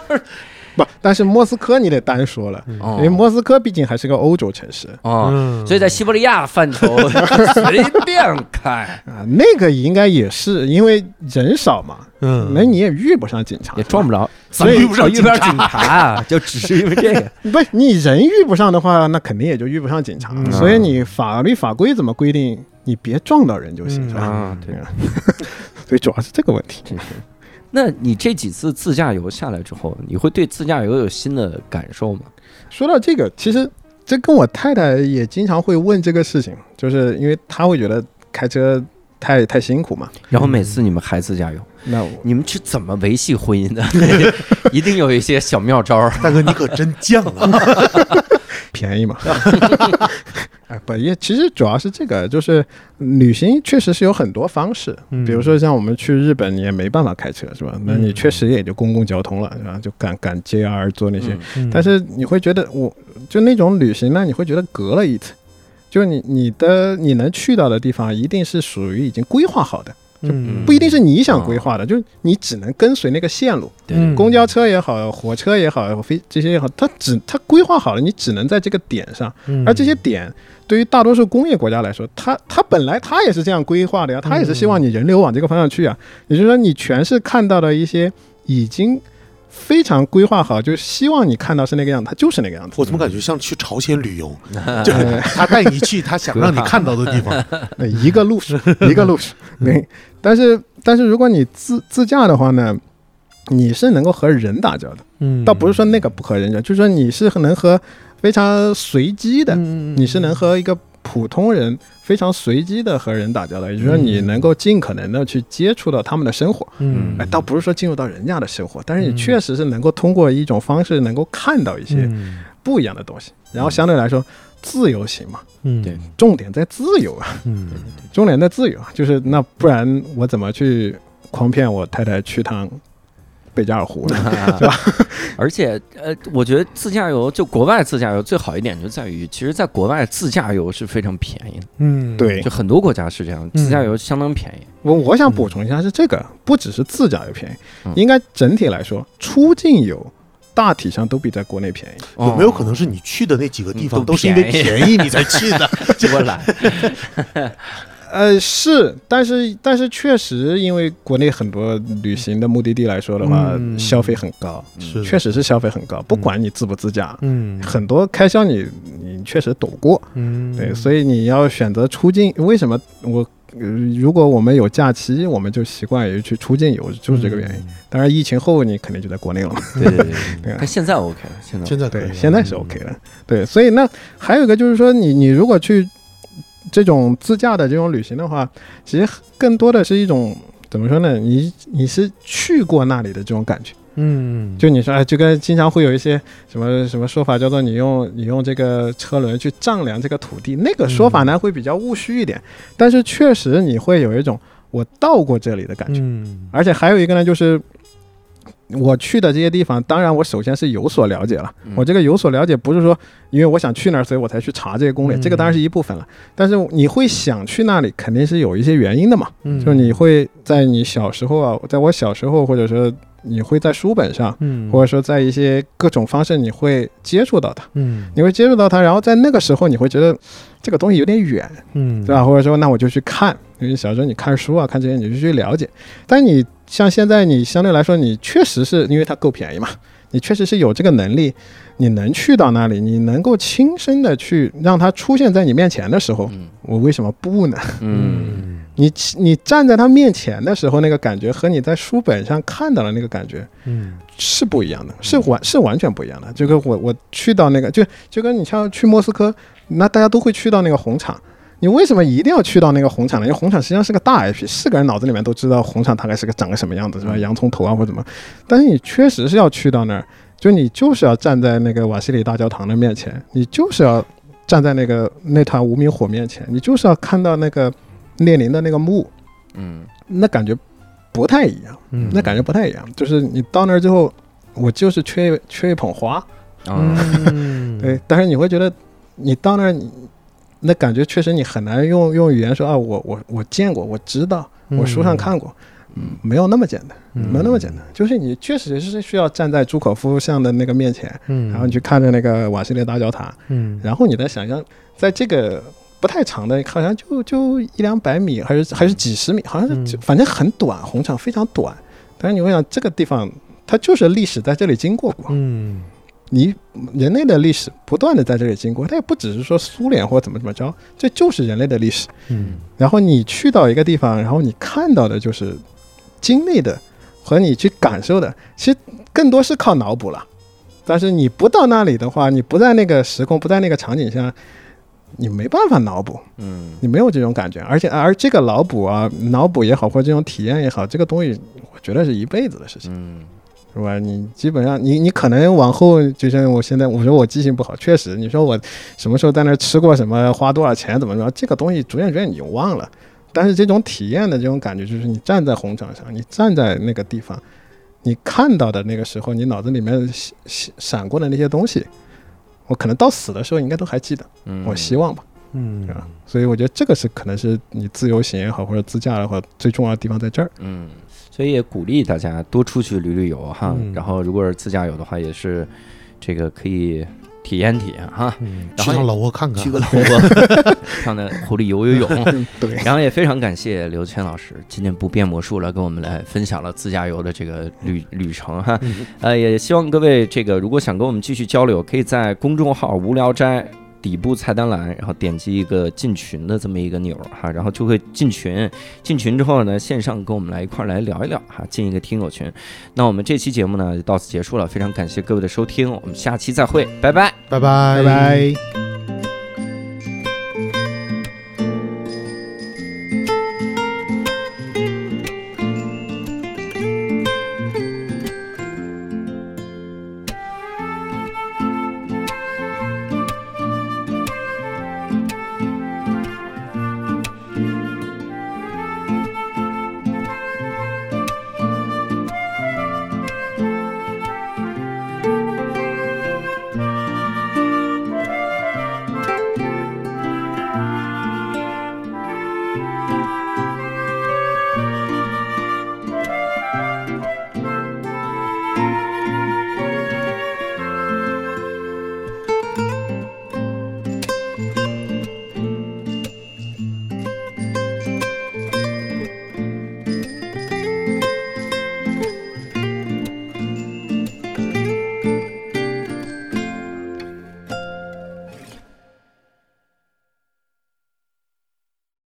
不，但是莫斯科你得单说了，哦。因为莫斯科毕竟还是个欧洲城市。啊，嗯。所以在西伯利亚范畴 随便开，啊，那个应该也是因为人少嘛，嗯，那你也遇不上警察，也撞不着，所以遇不上警遇不上警察？啊，就只是因为这个。不是你人遇不上的话，那肯定也就遇不上警察。嗯。所以你法律法规怎么规定，你别撞到人就行，嗯。是吧？啊，对，所以主要是这个问题。那你这几次自驾游下来之后，你会对自驾游有新的感受吗？说到这个，其实这跟我太太也经常会问这个事情，就是因为她会觉得开车太太辛苦嘛。然后每次你们还自驾游，那我你们是怎么维系婚姻的？一定有一些小妙招。大哥，你可真犟啊！便宜嘛。哎，不也，其实主要是这个，就是旅行确实是有很多方式，嗯比如说像我们去日本，你也没办法开车，是吧？那你确实也就公共交通了，是吧？就赶赶 JR 坐那些，嗯但是你会觉得我就那种旅行呢，你会觉得隔了一层，就你你的你能去到的地方一定是属于已经规划好的，嗯不一定是你想规划的，就是你只能跟随那个线路，嗯公交车也好，火车也好，飞这些也好，它只它规划好了，你只能在这个点上，嗯而这些点对于大多数工业国家来说，它它本来它也是这样规划的呀，它也是希望你人流往这个方向去啊。也就是说，你全是看到的一些已经非常规划好，就是希望你看到是那个样子，它就是那个样子。我怎么感觉像去朝鲜旅游？就呃是他带你去他想让你看到的地方。呃 一个路数，一个路数。对，但是但是如果你自自驾的话呢，你是能够和人打交道的，嗯。倒不是说那个不和人交，就是说你是能和非常随机的，嗯你是能和一个普通人非常随机的和人打交道，也就是说嗯。你能够尽可能的去接触到他们的生活。嗯。哎，倒不是说进入到人家的生活，但是你嗯确实是能够通过一种方式能够看到一些嗯。不一样的东西，然后相对来说自由行嘛，嗯。对。重点在自由啊，嗯。重点在自由啊，就是那不然我怎么去诓骗我太太去趟贝加尔湖？呢？是吧？而且，呃，我觉得自驾游就国外自驾游最好一点就在于，其实在国外自驾游是非常便宜的，嗯。对。就很多国家是这样，自驾游相当便宜。我我想补充一下，是这个不只是自驾游便宜嗯，应该整体来说，出境游大体上都比在国内便宜。有没有可能是你去的那几个地方嗯都都是因为便宜你才去的？多懒？呃，是，但是但是确实，因为国内很多旅行的目的地来说的话，嗯消费很高，是确实是消费很高，不管你自不自驾，嗯很多开销你你确实躲过，嗯对，所以你要选择出境。为什么我？呃如果我们有假期，我们就习惯于去出境游，就是这个原因。嗯当然，疫情后你肯定就在国内了嘛。对对对对 对啊但现在 OK 了，现在对，现在对现在是 OK 的。对，所以那还有一个就是说你，你如果去这种自驾的这种旅行的话，其实更多的是一种怎么说呢？你你是去过那里的这种感觉。嗯就你说，哎，就跟经常会有一些什么什么说法，叫做你用你用这个车轮去丈量这个土地，那个说法呢会比较务虚一点，但是确实你会有一种我到过这里的感觉。嗯而且还有一个呢，就是我去的这些地方，当然我首先是有所了解了。嗯我这个有所了解，不是说因为我想去那儿，所以我才去查这些攻略，嗯这个当然是一部分了。但是你会想去那里，肯定是有一些原因的嘛。嗯就你会在你小时候啊，在我小时候，或者说你会在书本上，嗯或者说在一些各种方式，你会接触到它，嗯你会接触到它，然后在那个时候，你会觉得这个东西有点远，嗯对吧？或者说，那我就去看，因为小时候你看书啊，看这些，你就去了解。但你像现在，你相对来说，你确实是因为它够便宜嘛，你确实是有这个能力，你能去到那里，你能够亲身的去让它出现在你面前的时候，嗯我为什么不呢？嗯你你站在他面前的时候，那个感觉和你在书本上看到的那个感觉嗯是不一样的，是完是完全不一样的。就跟我我去到那个，就就跟你像去莫斯科，那大家都会去到那个红场。你为什么一定要去到那个红场呢？因为红场实际上是个大 IP，是个人脑子里面都知道红场大概是个长个什么样子，是吧？洋葱头啊或者怎么，但是你确实是要去到那儿，就你就是要站在那个瓦西里大教堂的面前，你就是要站在那个那团无名火面前，你就是要看到那个列宁的那个墓，嗯那感觉不太一样。嗯那感觉不太一样。就是你到那儿之后，我就是缺缺一捧花，啊，嗯，对，但是你会觉得你到那儿。那感觉确实，你很难用用语言说啊，我我我见过，我知道，我书上看过，嗯没有那么简单，嗯没有那么简单。就是你确实是需要站在朱可夫像的那个面前，嗯，然后你去看着那个瓦西里大教堂，嗯，然后你再想象，在这个不太长的，好像就就一两百米，还是还是几十米，好像是嗯反正很短，红场非常短。但是你会想，这个地方它就是历史在这里经过过，嗯你人类的历史不断的在这里经过，它也不只是说苏联或怎么怎么着，这就是人类的历史。嗯然后你去到一个地方，然后你看到的就是经历的和你去感受的，其实更多是靠脑补了。但是你不到那里的话，你不在那个时空，不在那个场景下，你没办法脑补，嗯你没有这种感觉。而且而这个脑补啊，脑补也好，或者这种体验也好，这个东西我觉得是一辈子的事情。嗯是吧？你基本上，你你可能往后，就像我现在，我说我记性不好，确实，你说我什么时候在那儿吃过什么，花多少钱，怎么着，这个东西逐渐逐渐你就忘了。但是这种体验的这种感觉，就是你站在红场上，你站在那个地方，你看到的那个时候，你脑子里面闪闪过的那些东西，我可能到死的时候应该都还记得。嗯，我希望吧，嗯是吧？所以我觉得这个是可能是你自由行也好，或者自驾的话，最重要的地方在这儿。嗯，所以也鼓励大家多出去旅旅游哈。嗯然后如果是自驾游的话，也是这个可以体验体验哈。嗯然后去趟老挝看看去，个老挝，上那湖里游游泳。对，然后也非常感谢刘谦老师今天不变魔术了，跟我们来分享了自驾游的这个旅旅程哈。嗯呃，也希望各位这个如果想跟我们继续交流，可以在公众号“无聊斋”底部菜单栏，然后点击一个进群的这么一个钮儿哈，然后就会进群。进群之后呢，线上跟我们来一块儿来聊一聊哈，进一个听友群。那我们这期节目呢就到此结束了，非常感谢各位的收听，我们下期再会，拜拜。拜拜拜拜。